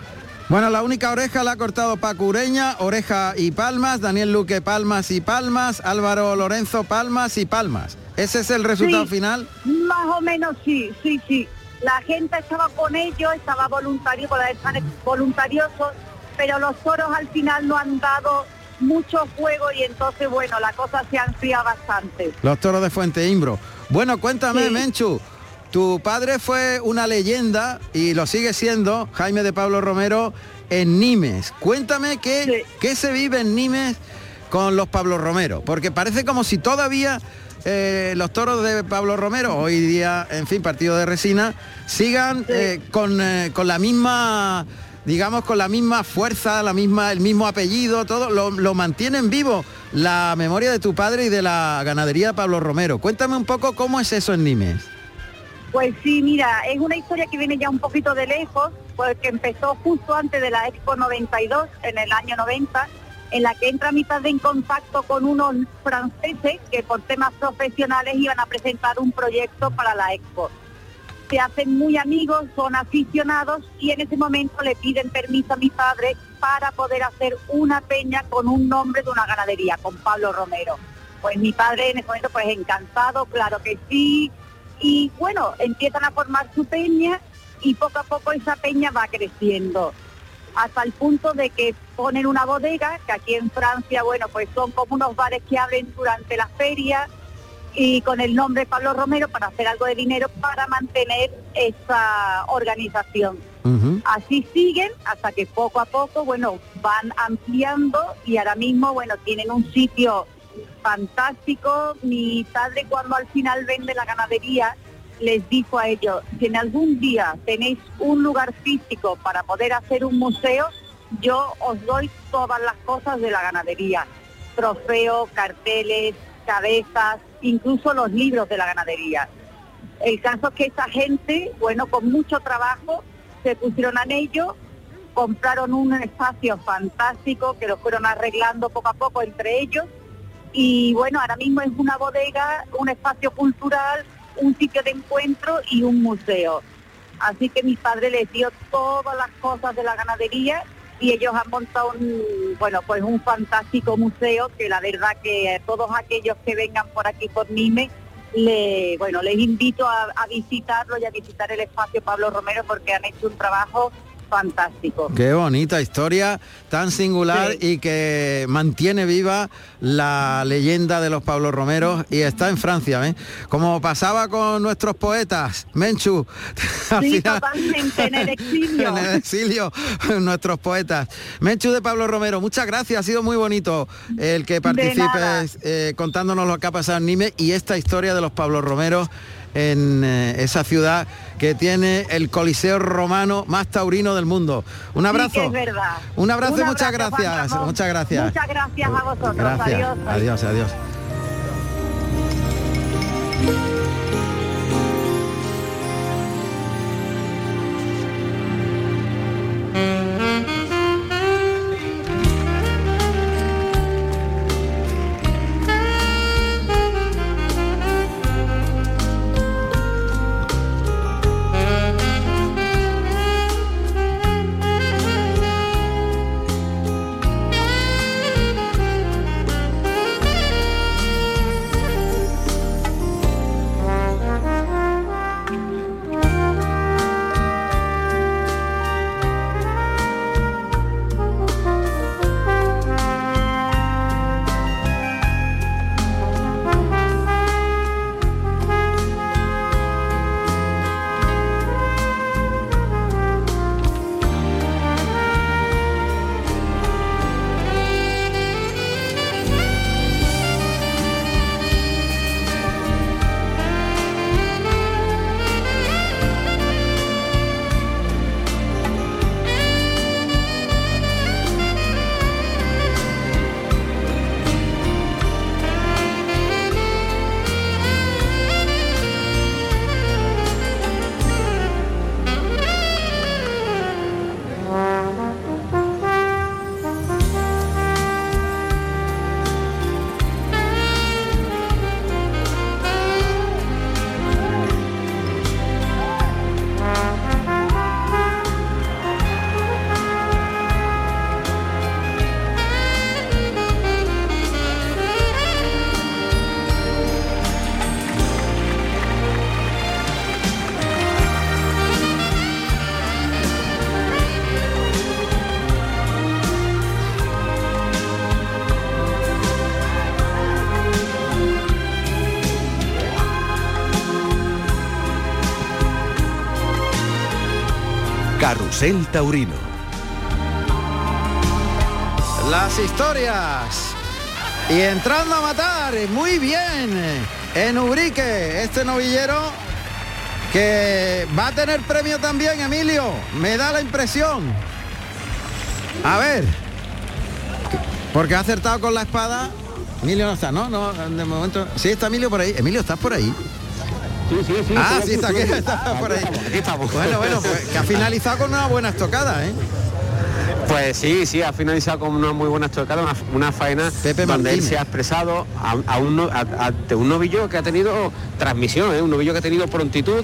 Bueno, la única oreja la ha cortado Paco Ureña, oreja y palmas, Daniel Luque palmas y palmas, Álvaro Lorenzo palmas y palmas. ¿Ese es el resultado final? Más o menos sí, sí, sí la gente estaba con ellos, estaba voluntario, voluntariosos, pero los toros al final no han dado mucho juego y entonces bueno, la cosa se enfriado bastante. Los toros de Fuente Imbro. Bueno, cuéntame, Menchu, tu padre fue una leyenda y lo sigue siendo, Jaime de Pablo Romero, en Nimes. Cuéntame qué, qué se vive en Nimes con los Pablo Romero, porque parece como si todavía eh, los toros de Pablo Romero, hoy día, en fin, partido de resina, sigan eh, con, eh, con, la misma, digamos, con la misma fuerza, la misma, el mismo apellido, todo, lo, mantienen vivo la memoria de tu padre y de la ganadería Pablo Romero. Cuéntame un poco cómo es eso en Nimes. Pues sí, mira, es una historia que viene ya un poquito de lejos, porque empezó justo antes de la Expo 92, en el año 90, en la que entra mi padre en contacto con unos franceses que por temas profesionales iban a presentar un proyecto para la expo. Se hacen muy amigos, son aficionados y en ese momento le piden permiso a mi padre para poder hacer una peña con un nombre de una ganadería, con Pablo Romero. Pues mi padre en ese momento pues encantado, claro que sí. Y bueno, empiezan a formar su peña y poco a poco esa peña va creciendo hasta el punto de que ponen una bodega, que aquí en Francia, bueno, pues son como unos bares que abren durante la feria y con el nombre Pablo Romero para hacer algo de dinero para mantener esa organización. Así siguen hasta que poco a poco, bueno, van ampliando y ahora mismo, bueno, tienen un sitio fantástico. Mi padre cuando al final vende la ganadería, les dijo a ellos, si en algún día tenéis un lugar físico para poder hacer un museo, yo os doy todas las cosas de la ganadería, trofeos, carteles, cabezas, incluso los libros de la ganadería. El caso es que esa gente, bueno, con mucho trabajo, se pusieron a ello, compraron un espacio fantástico que lo fueron arreglando poco a poco entre ellos y bueno, ahora mismo es una bodega, un espacio cultural un sitio de encuentro y un museo. Así que mi padre les dio todas las cosas de la ganadería y ellos han montado un, bueno, pues un fantástico museo que la verdad que todos aquellos que vengan por aquí por Nime, le, bueno, les invito a visitarlo y a visitar el espacio Pablo Romero porque han hecho un trabajo fantástico. Qué bonita historia, tan singular Sí. y que mantiene viva la leyenda de los Pablo Romeros y está en Francia, ¿eh? Como pasaba con nuestros poetas, Menchu. [laughs] Sí, totalmente, en el exilio. [laughs] en el exilio, nuestros poetas. Menchu de Pablo Romero, muchas gracias, ha sido muy bonito el que participes eh, contándonos lo que ha pasado en Nime y esta historia de los Pablo Romeros en eh, esa ciudad que tiene el Coliseo Romano más taurino del mundo. Un abrazo. Sí es verdad. Un abrazo y muchas abrazo, gracias. Muchas gracias. Muchas gracias a vosotros. Gracias. Adiós. Adiós, adiós. Carrusel Taurino. Las historias. Y entrando a matar, muy bien, en Ubrique, este novillero que va a tener premio también, Emilio, me da la impresión. A ver, porque ha acertado con la espada. Emilio no está, ¿no? No, de momento. Sí, está Emilio por ahí. Emilio, ¿estás por ahí? Sí, sí, sí. Ah, sí, está aquí, está por ahí. Aquí estamos. Bueno, bueno, pues, que ha finalizado con una buena estocada, ¿eh? Pues sí, sí, ha finalizado con una muy buena estocada, una, una faena Pepe donde él se ha expresado a, a un, a- ante un novillo que ha tenido transmisión, ¿eh? un novillo que ha tenido prontitud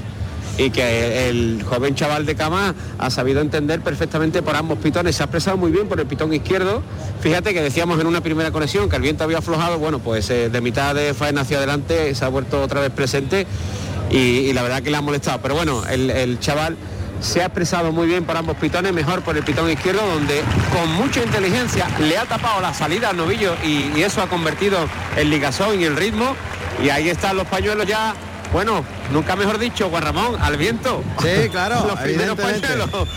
y que el joven chaval de cama ha sabido entender perfectamente por ambos pitones. Se ha expresado muy bien por el pitón izquierdo. Fíjate que decíamos en una primera conexión que el viento había aflojado, bueno, pues eh, de mitad de faena hacia adelante se ha vuelto otra vez presente y, y la verdad que le ha molestado. Pero bueno, el, el chaval se ha expresado muy bien por ambos pitones, mejor por el pitón izquierdo, donde con mucha inteligencia le ha tapado la salida al novillo y, y eso ha convertido el ligazón y el ritmo. Y ahí están los pañuelos ya, bueno, nunca mejor dicho, Juan Ramón, al viento. Sí, [laughs] claro, los primeros pañuelos. [laughs]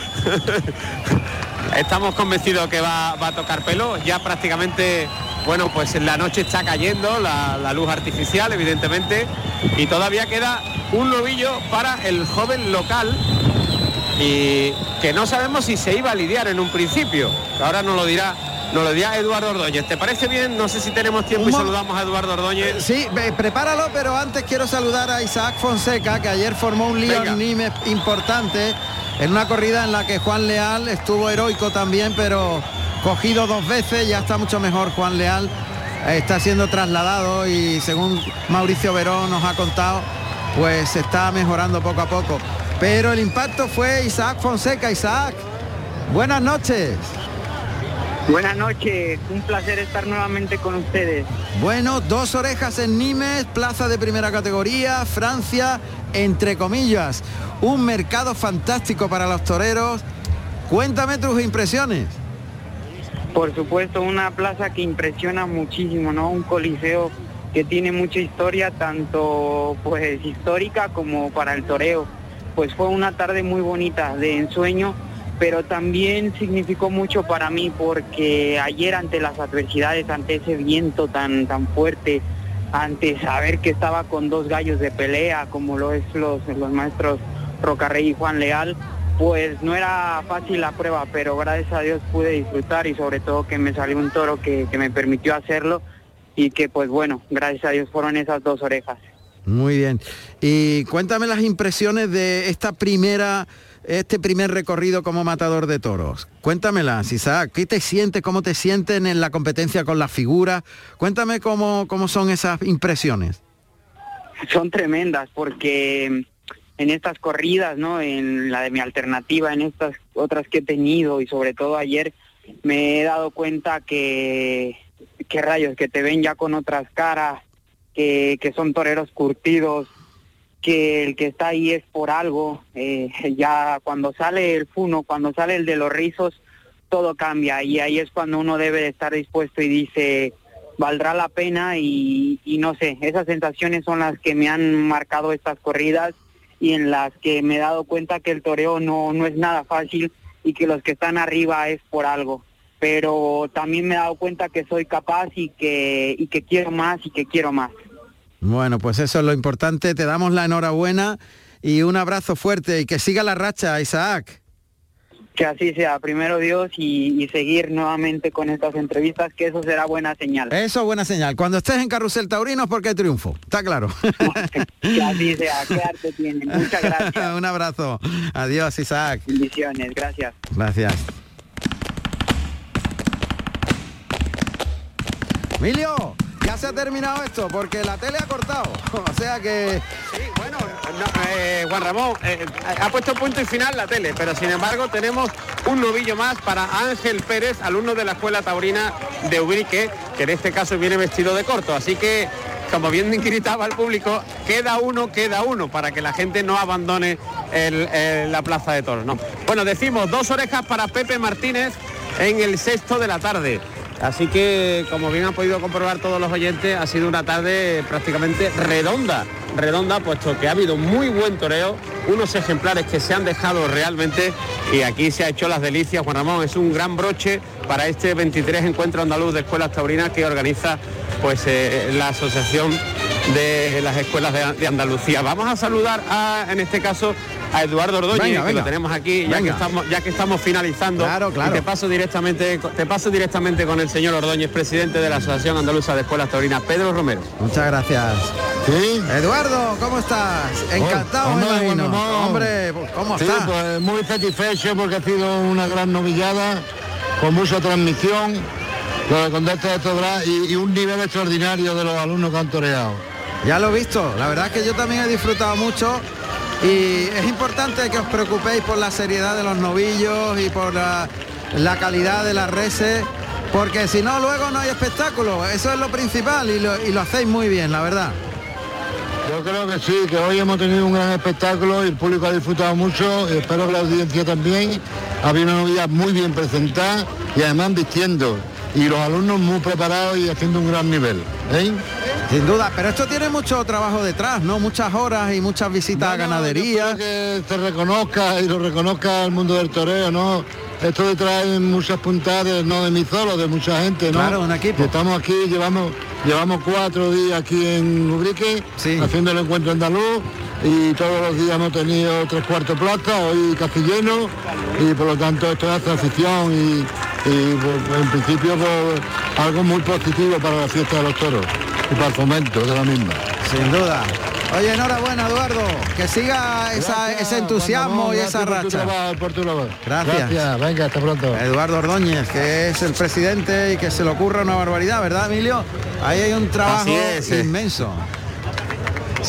Estamos convencidos que va, va a tocar pelo, ya prácticamente, bueno, pues la noche está cayendo, la, la luz artificial, evidentemente, y todavía queda un novillo para el joven local y que no sabemos si se iba a lidiar en un principio. Ahora nos lo dirá, nos lo dirá Eduardo Ordóñez. ¿Te parece bien? No sé si tenemos tiempo y mo- saludamos a Eduardo Ordóñez. Sí, ve- prepáralo, pero antes quiero saludar a Isaac Fonseca, que ayer formó un lío en Nimes importante en una corrida en la que Juan Leal estuvo heroico también, pero cogido dos veces, ya está mucho mejor Juan Leal. Está siendo trasladado y según Mauricio Verón nos ha contado, pues se está mejorando poco a poco. Pero el impacto fue Isaac Fonseca. Isaac, buenas noches. Buenas noches, un placer estar nuevamente con ustedes. Bueno, dos orejas en Nimes, plaza de primera categoría, Francia, entre comillas, un mercado fantástico para los toreros. Cuéntame tus impresiones. Por supuesto, una plaza que impresiona muchísimo, ¿no? Un coliseo que tiene mucha historia, tanto pues histórica como para el toreo. Pues fue una tarde muy bonita de ensueño, pero también significó mucho para mí porque ayer ante las adversidades, ante ese viento tan tan fuerte, ante saber que estaba con dos gallos de pelea, como lo es los, los maestros Rocarrey y Juan Leal, pues no era fácil la prueba, pero gracias a Dios pude disfrutar y sobre todo que me salió un toro que, que me permitió hacerlo y que pues bueno, gracias a Dios fueron esas dos orejas. Muy bien. Y cuéntame las impresiones de esta primera, este primer recorrido como matador de toros. Cuéntamelas, Isaac. ¿Qué te sientes? ¿Cómo te sientes en la competencia con las figuras? Cuéntame cómo, cómo son esas impresiones. Son tremendas porque en estas corridas, ¿no? En la de mi alternativa, en estas otras que he tenido y sobre todo ayer me he dado cuenta que, que rayos, que te ven ya con otras caras, que, que son toreros curtidos, que el que está ahí es por algo. Eh, ya cuando sale el funo, cuando sale el de los rizos, todo cambia y ahí es cuando uno debe de estar dispuesto y dice, valdrá la pena y, y no sé, esas sensaciones son las que me han marcado estas corridas y en las que me he dado cuenta que el toreo no, no es nada fácil y que los que están arriba es por algo. Pero también me he dado cuenta que soy capaz y que, y que quiero más y que quiero más. Bueno, pues eso es lo importante. Te damos la enhorabuena y un abrazo fuerte y que siga la racha, Isaac. Que así sea, primero Dios y, y seguir nuevamente con estas entrevistas, que eso será buena señal. Eso buena señal. Cuando estés en Carrusel Taurino es porque hay triunfo. Está claro. [laughs] que así sea, qué arte tiene. Muchas gracias. [laughs] un abrazo. Adiós, Isaac. Bendiciones, gracias. Gracias. Emilio, ya se ha terminado esto porque la tele ha cortado. [laughs] O sea que... Sí, bueno, eh, Juan Ramón, eh, ha puesto punto y final la tele, pero sin embargo tenemos un novillo más para Ángel Pérez, alumno de la Escuela Taurina de Ubrique, que en este caso viene vestido de corto. Así que, como bien [laughs] gritaba el público, queda uno, queda uno, para que la gente no abandone la plaza de toros. ¿no? Bueno, decimos dos orejas para Pepe Martínez en el sexto de la tarde. Así que, como bien han podido comprobar todos los oyentes, ha sido una tarde prácticamente redonda, redonda, puesto que ha habido muy buen toreo, unos ejemplares que se han dejado realmente y aquí se ha hecho las delicias. Juan Ramón, es un gran broche para este 23 encuentro andaluz de escuelas taurinas que organiza pues eh, la Asociación de las Escuelas de, de Andalucía. Vamos a saludar a, en este caso, a Eduardo Ordóñez, Venga, que lo tenemos aquí, ya que, estamos, ya que estamos finalizando. Claro, claro. Y te paso directamente, te paso directamente con el señor Ordóñez, presidente de la Asociación Andaluza de Escuelas Taurinas, Pedro Romero. Muchas gracias. Sí. Eduardo, ¿cómo estás? Encantado, me Hombre, Ramón. Hombre, ¿cómo Sí, estás? pues muy satisfecho porque ha sido una gran novillada, con mucha transmisión, lo de Condesta de Tobra y, y un nivel extraordinario de los alumnos que han toreado. Ya lo he visto. La verdad es que yo también he disfrutado mucho y es importante que os preocupéis por la seriedad de los novillos y por la, calidad de las reses, porque si no luego no hay espectáculo. Eso es lo principal y lo, hacéis muy bien, la verdad. Yo creo que sí, que hoy hemos tenido un gran espectáculo y el público ha disfrutado mucho, espero que la audiencia también. Había una novilla muy bien presentada y además vistiendo. Y los alumnos muy preparados y haciendo un gran nivel. ¿eh? Sin duda, pero esto tiene mucho trabajo detrás, ¿no? Muchas horas y muchas visitas a Bueno, ganadería. yo creo que se reconozca y lo reconozca el mundo del toreo, ¿no? Esto detrás hay muchas puntadas, no de mí solo, de mucha gente, ¿no? Claro, un equipo. Estamos aquí, llevamos, llevamos cuatro días aquí en Ubrique, Sí. haciendo el encuentro andaluz y todos los días hemos tenido tres cuartos plaza, hoy casi lleno y por lo tanto esto hace afición y, y, pues, en principio pues, algo muy positivo para la fiesta de los toros y para el fomento de la misma. Sin duda. Oye, enhorabuena, Eduardo. Que siga esa- Gracias, ese entusiasmo y esa gracias por tu racha. por tu labor. Gracias. Gracias, venga, hasta pronto. Eduardo Ordóñez, que es el presidente y que se le ocurra una barbaridad, ¿verdad, Emilio? Ahí hay un trabajo es, inmenso.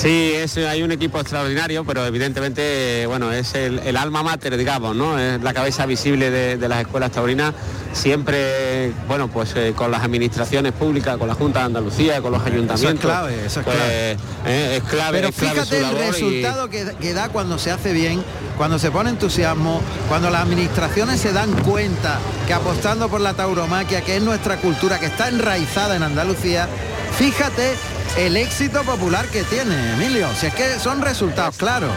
Sí, es, hay un equipo extraordinario, pero evidentemente, bueno, es el, alma mater, digamos, ¿no? Es la cabeza visible de, las escuelas taurinas, siempre, bueno, pues eh, con las administraciones públicas, con la Junta de Andalucía, con los ayuntamientos. Eso es clave, eso es pues, clave. Eh, es clave, pero fíjate el resultado que, da cuando se hace bien, cuando se pone entusiasmo, cuando las administraciones se dan cuenta que apostando por la tauromaquia, que es nuestra cultura, que está enraizada en Andalucía, fíjate el éxito popular que tiene, Emilio. Si es que son resultados claros.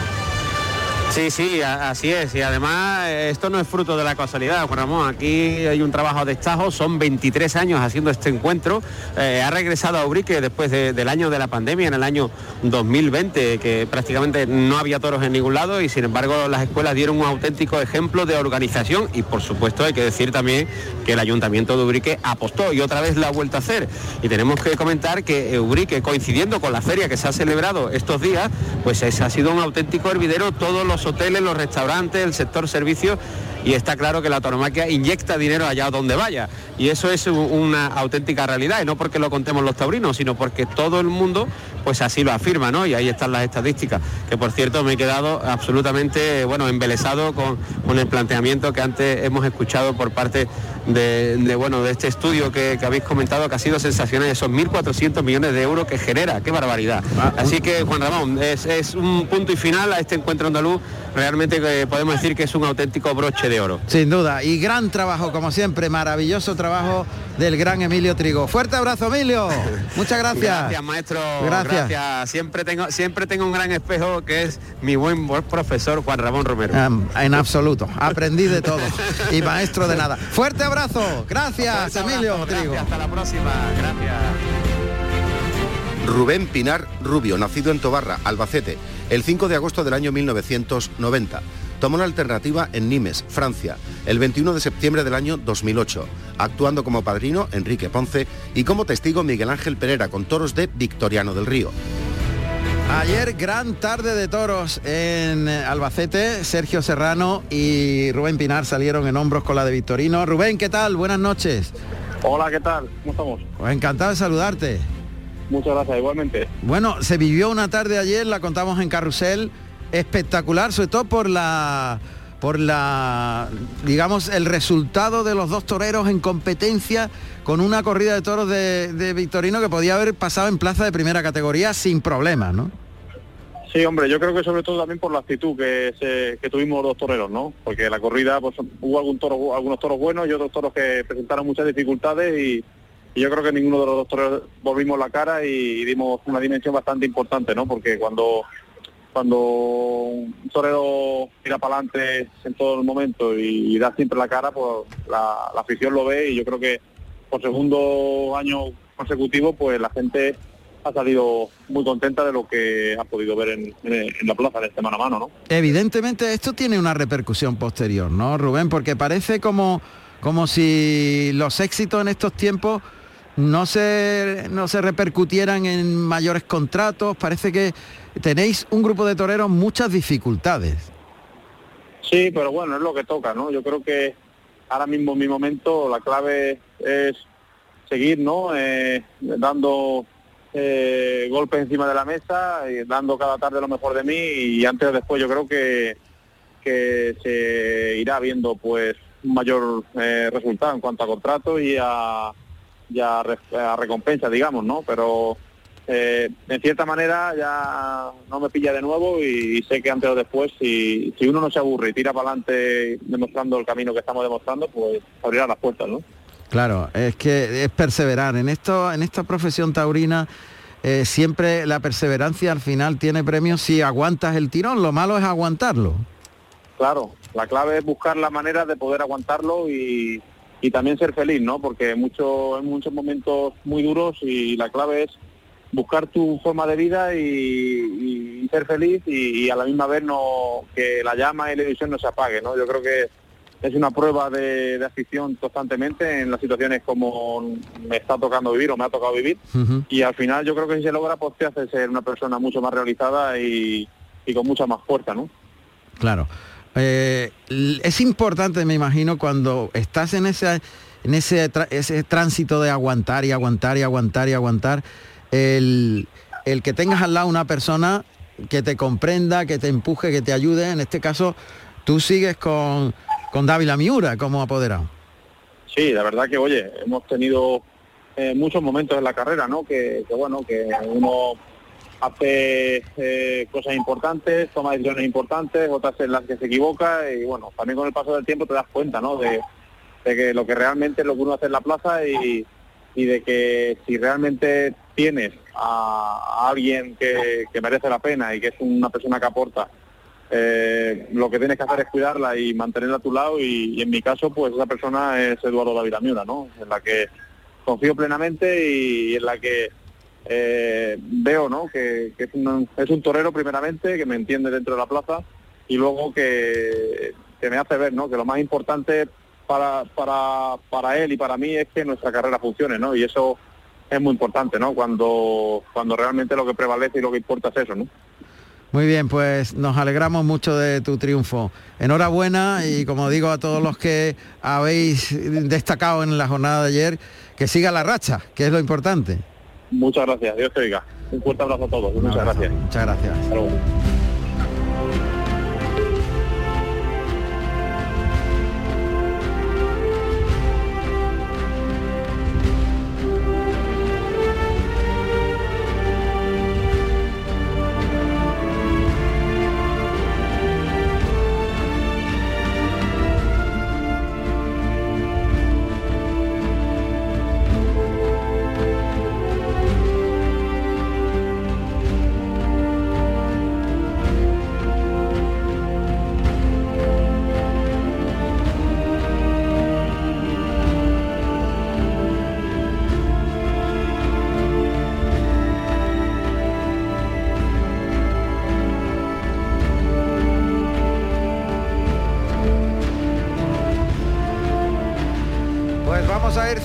Sí, sí, así es. Y además eh, esto no es fruto de la casualidad, Juan Ramón. Aquí hay un trabajo de estajo, son 23 años haciendo este encuentro. Eh, ha regresado a Ubrique después del año de la pandemia, en el año 2020, que prácticamente no había toros en ningún lado y sin embargo las escuelas dieron un auténtico ejemplo de organización y por supuesto hay que decir también que el Ayuntamiento de Ubrique apostó y otra vez la ha vuelto a hacer. Y tenemos que comentar que Ubrique, coincidiendo con la feria que se ha celebrado estos días, pues ha sido un auténtico hervidero todos los hoteles, los restaurantes, el sector servicios y está claro que la tauromaquia inyecta dinero allá donde vaya. Y eso es una auténtica realidad, y no porque lo contemos los taurinos, sino porque todo el mundo pues así lo afirma, ¿no? Y ahí están las estadísticas, que por cierto me he quedado absolutamente, bueno, embelesado con, el planteamiento que antes hemos escuchado por parte de, bueno, de este estudio que, habéis comentado, que ha sido sensacional, esos 1.400 millones de euros que genera, qué barbaridad. Ah, así que, Juan Ramón, es, es un punto y final a este encuentro andaluz, realmente eh, podemos decir que es un auténtico broche de oro. Sin duda, y gran trabajo, como siempre, maravilloso trabajo del gran Emilio Trigo. Fuerte abrazo, Emilio. [laughs] Muchas gracias. Gracias, maestro. Gracias. Siempre tengo, siempre tengo un gran espejo que es mi buen profesor Juan Ramón Romero. en absoluto. Aprendí de todo. y maestro de nada. Fuerte abrazo. Gracias, Emilio Trigo. Hasta la próxima. Gracias. Rubén Pinar Rubio, nacido en Tobarra, Albacete, el 5 de agosto del año 1990 tomó una alternativa en Nimes, Francia, el 21 de septiembre del año 2008, actuando como padrino Enrique Ponce y como testigo Miguel Ángel Pereira con toros de Victoriano del Río. Ayer gran tarde de toros en Albacete, Sergio Serrano y Rubén Pinar salieron en hombros con la de Victorino. Rubén, ¿qué tal? Buenas noches. Hola, ¿qué tal? ¿Cómo estamos? Pues encantado de saludarte. Muchas gracias, igualmente. Bueno, se vivió una tarde ayer, la contamos en Carrusel, espectacular, sobre todo por la por la digamos el resultado de los dos toreros en competencia con una corrida de toros de, Victorino que podía haber pasado en plaza de primera categoría sin problemas, ¿no? Sí, hombre, yo creo que sobre todo también por la actitud que, que tuvimos los toreros, ¿no? Porque la corrida, pues hubo algún toro, algunos toros buenos y otros toros que presentaron muchas dificultades y, yo creo que ninguno de los dos toreros volvimos la cara y dimos una dimensión bastante importante, ¿no? Porque cuando cuando un torero tira para adelante en todo el momento y, da siempre la cara, pues la, afición lo ve y yo creo que por segundo año consecutivo, pues la gente ha salido muy contenta de lo que ha podido ver en, la plaza de este mano a mano, ¿no? Evidentemente esto tiene una repercusión posterior, ¿no, Rubén? Porque parece como, como si los éxitos en estos tiempos no se, no se repercutieran en mayores contratos, parece que tenéis un grupo de toreros muchas dificultades. Sí, pero bueno, es lo que toca, ¿no? Yo creo que ahora mismo en mi momento la clave es seguir, ¿no? Eh, dando eh, golpes encima de la mesa, y dando cada tarde lo mejor de mí y antes o después yo creo que, que se irá viendo pues un mayor eh, resultado en cuanto a contrato y a, y a recompensa, digamos, ¿no? Pero eh, en cierta manera ya no me pilla de nuevo y, sé que antes o después, si, si uno no se aburre y tira para adelante demostrando el camino que estamos demostrando, pues abrirá las puertas, ¿no? Claro, es que es perseverar. En esto, en esta profesión taurina, eh, siempre la perseverancia al final tiene premios si aguantas el tirón. Lo malo es aguantarlo. Claro, la clave es buscar la manera de poder aguantarlo y, y también ser feliz, ¿no? Porque mucho, en muchos momentos muy duros y la clave es buscar tu forma de vida y, ser feliz y, a la misma vez no que la llama y la ilusión no se apague, ¿no? Yo creo que es una prueba de, afición constantemente en las situaciones como me está tocando vivir o me ha tocado vivir y al final yo creo que si se logra pues te hace ser una persona mucho más realizada y, con mucha más fuerza, ¿no? Claro. Eh, es importante, me imagino, cuando estás en ese, en ese, ese tránsito de aguantar y aguantar y aguantar y aguantar, el, el que tengas al lado una persona que te comprenda, que te empuje, que te ayude. En este caso, tú sigues con, con Dávila Miura como apoderado. Sí, la verdad que, oye, hemos tenido eh, muchos momentos en la carrera, ¿no? Que, que bueno, que uno hace eh, cosas importantes, toma decisiones importantes, otras en las que se equivoca y bueno, también con el paso del tiempo te das cuenta, ¿no? De, de que lo que realmente es lo que uno hace en la plaza y, y de que si realmente tienes a, alguien que, que merece la pena y que es una persona que aporta, eh, lo que tienes que hacer es cuidarla y mantenerla a tu lado y, y en mi caso pues esa persona es Eduardo David Miura, ¿no? En la que confío plenamente y en la que eh, veo ¿no? que, que es, un, es un torero primeramente, que me entiende dentro de la plaza y luego que, que me hace ver ¿no? que lo más importante para, para, para él y para mí es que nuestra carrera funcione, ¿no? Y eso es muy importante, ¿no? Cuando, cuando realmente lo que prevalece y lo que importa es eso, ¿no? Muy bien, pues nos alegramos mucho de tu triunfo. Enhorabuena y como digo a todos los que habéis destacado en la jornada de ayer, que siga la racha, que es lo importante. Muchas gracias, Dios te oiga. Un fuerte abrazo a todos, muchas gracias. Muchas gracias. Hasta luego.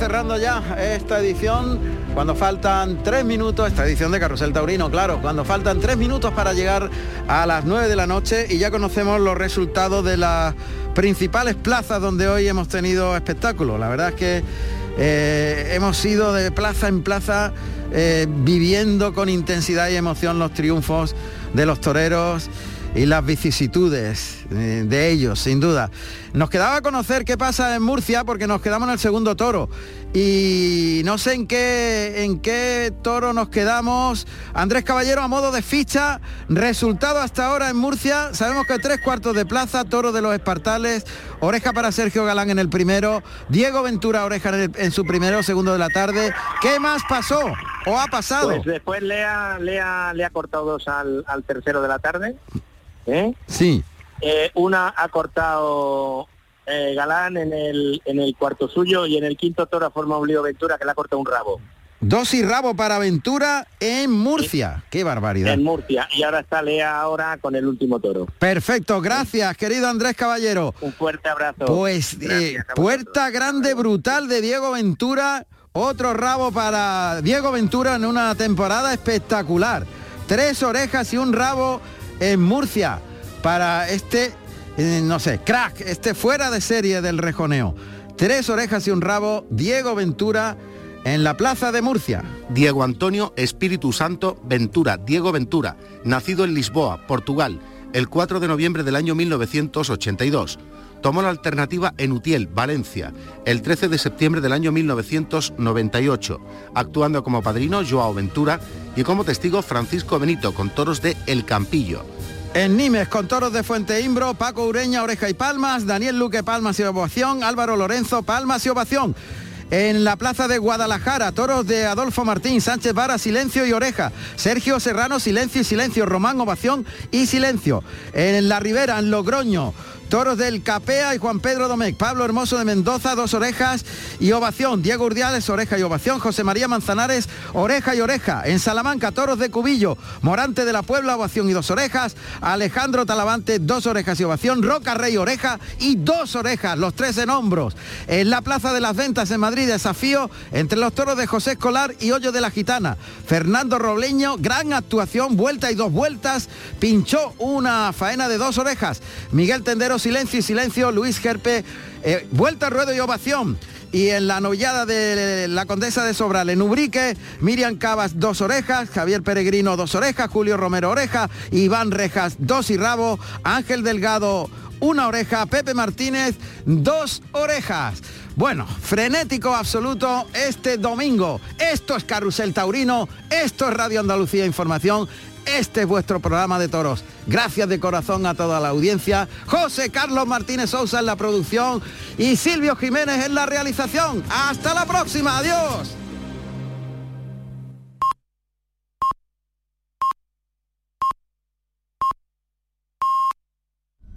Cerrando ya esta edición cuando faltan tres minutos, esta edición de Carrusel Taurino, claro, cuando faltan tres minutos para llegar a las nueve de la noche y ya conocemos los resultados de las principales plazas donde hoy hemos tenido espectáculos. La verdad es que eh, hemos ido de plaza en plaza eh, viviendo con intensidad y emoción los triunfos de los toreros y las vicisitudes eh, de ellos, sin duda. Nos quedaba conocer qué pasa en Murcia porque nos quedamos en el segundo toro y no sé en qué en qué toro nos quedamos. Andrés Caballero a modo de ficha, resultado hasta ahora en Murcia, sabemos que tres cuartos de plaza, toro de los Espartales, oreja para Sergio Galán en el primero, Diego Ventura oreja en, el- en su primero, segundo de la tarde. ¿Qué más pasó o ha pasado? Pues después le ha, le ha, le ha cortado dos al, al tercero de la tarde. ¿eh? Sí. Eh, una ha cortado eh, Galán en el, en el cuarto suyo y en el quinto toro ha formado un lío Ventura que le ha cortado un rabo Dos y rabo para Ventura en Murcia. Qué barbaridad. en Murcia. Y ahora está Lea ahora con el último toro. Perfecto, gracias, querido Andrés Caballero. Un fuerte abrazo. Pues eh, puerta grande, brutal de Diego Ventura. Otro rabo para Diego Ventura en una temporada espectacular. Tres orejas y un rabo en Murcia para este, eh, no sé, crack, este fuera de serie del rejoneo. Tres orejas y un rabo, Diego Ventura en la plaza de Murcia. Diego Antonio Espíritu Santo Ventura, Diego Ventura, nacido en Lisboa, Portugal, el 4 de noviembre del año 1982. Tomó la alternativa en Utiel, Valencia, el 13 de septiembre del año 1998, actuando como padrino Joao Ventura y como testigo Francisco Benito con toros de El Campillo. En Nimes, con toros de Fuente Imbro, Paco Ureña, Oreja y Palmas, Daniel Luque, Palmas y Ovación, Álvaro Lorenzo, Palmas y Ovación. En la plaza de Guadalajara, toros de Adolfo Martín, Sánchez Vara, silencio y oreja. Sergio Serrano, silencio y silencio. Román, ovación y silencio. En la Ribera, en Logroño, toros del Capea y Juan Pedro Domecq. Pablo Hermoso de Mendoza, dos orejas y ovación. Diego Urdiales, oreja y ovación. José María Manzanares, oreja y oreja. En Salamanca, toros de Cubillo. Morante de la Puebla, ovación y dos orejas. Alejandro Talavante, dos orejas y ovación. Roca Rey, oreja y dos orejas, los tres en hombros. En la Plaza de las Ventas en Madrid, desafío entre los toros de José Escolar y Hoyo de la Gitana. Fernando Robleño, gran actuación, vuelta y dos vueltas. Pinchó una faena de dos orejas. Miguel Tendero, silencio y silencio. Luis Gerpe, eh, vuelta, ruedo y ovación. y en la novillada de la Condesa de Sobral en Ubrique, Miriam Cabas dos orejas, Javier Peregrino dos orejas, Julio Romero oreja, Iván Rejas dos y rabo, Ángel Delgado una oreja, Pepe Martínez dos orejas. Bueno, frenético absoluto este domingo. Esto es Carrusel Taurino, esto es Radio Andalucía Información, este es vuestro programa de toros. Gracias de corazón a toda la audiencia. José Carlos Martínez Sousa en la producción y Silvio Jiménez en la realización. Hasta la próxima, adiós.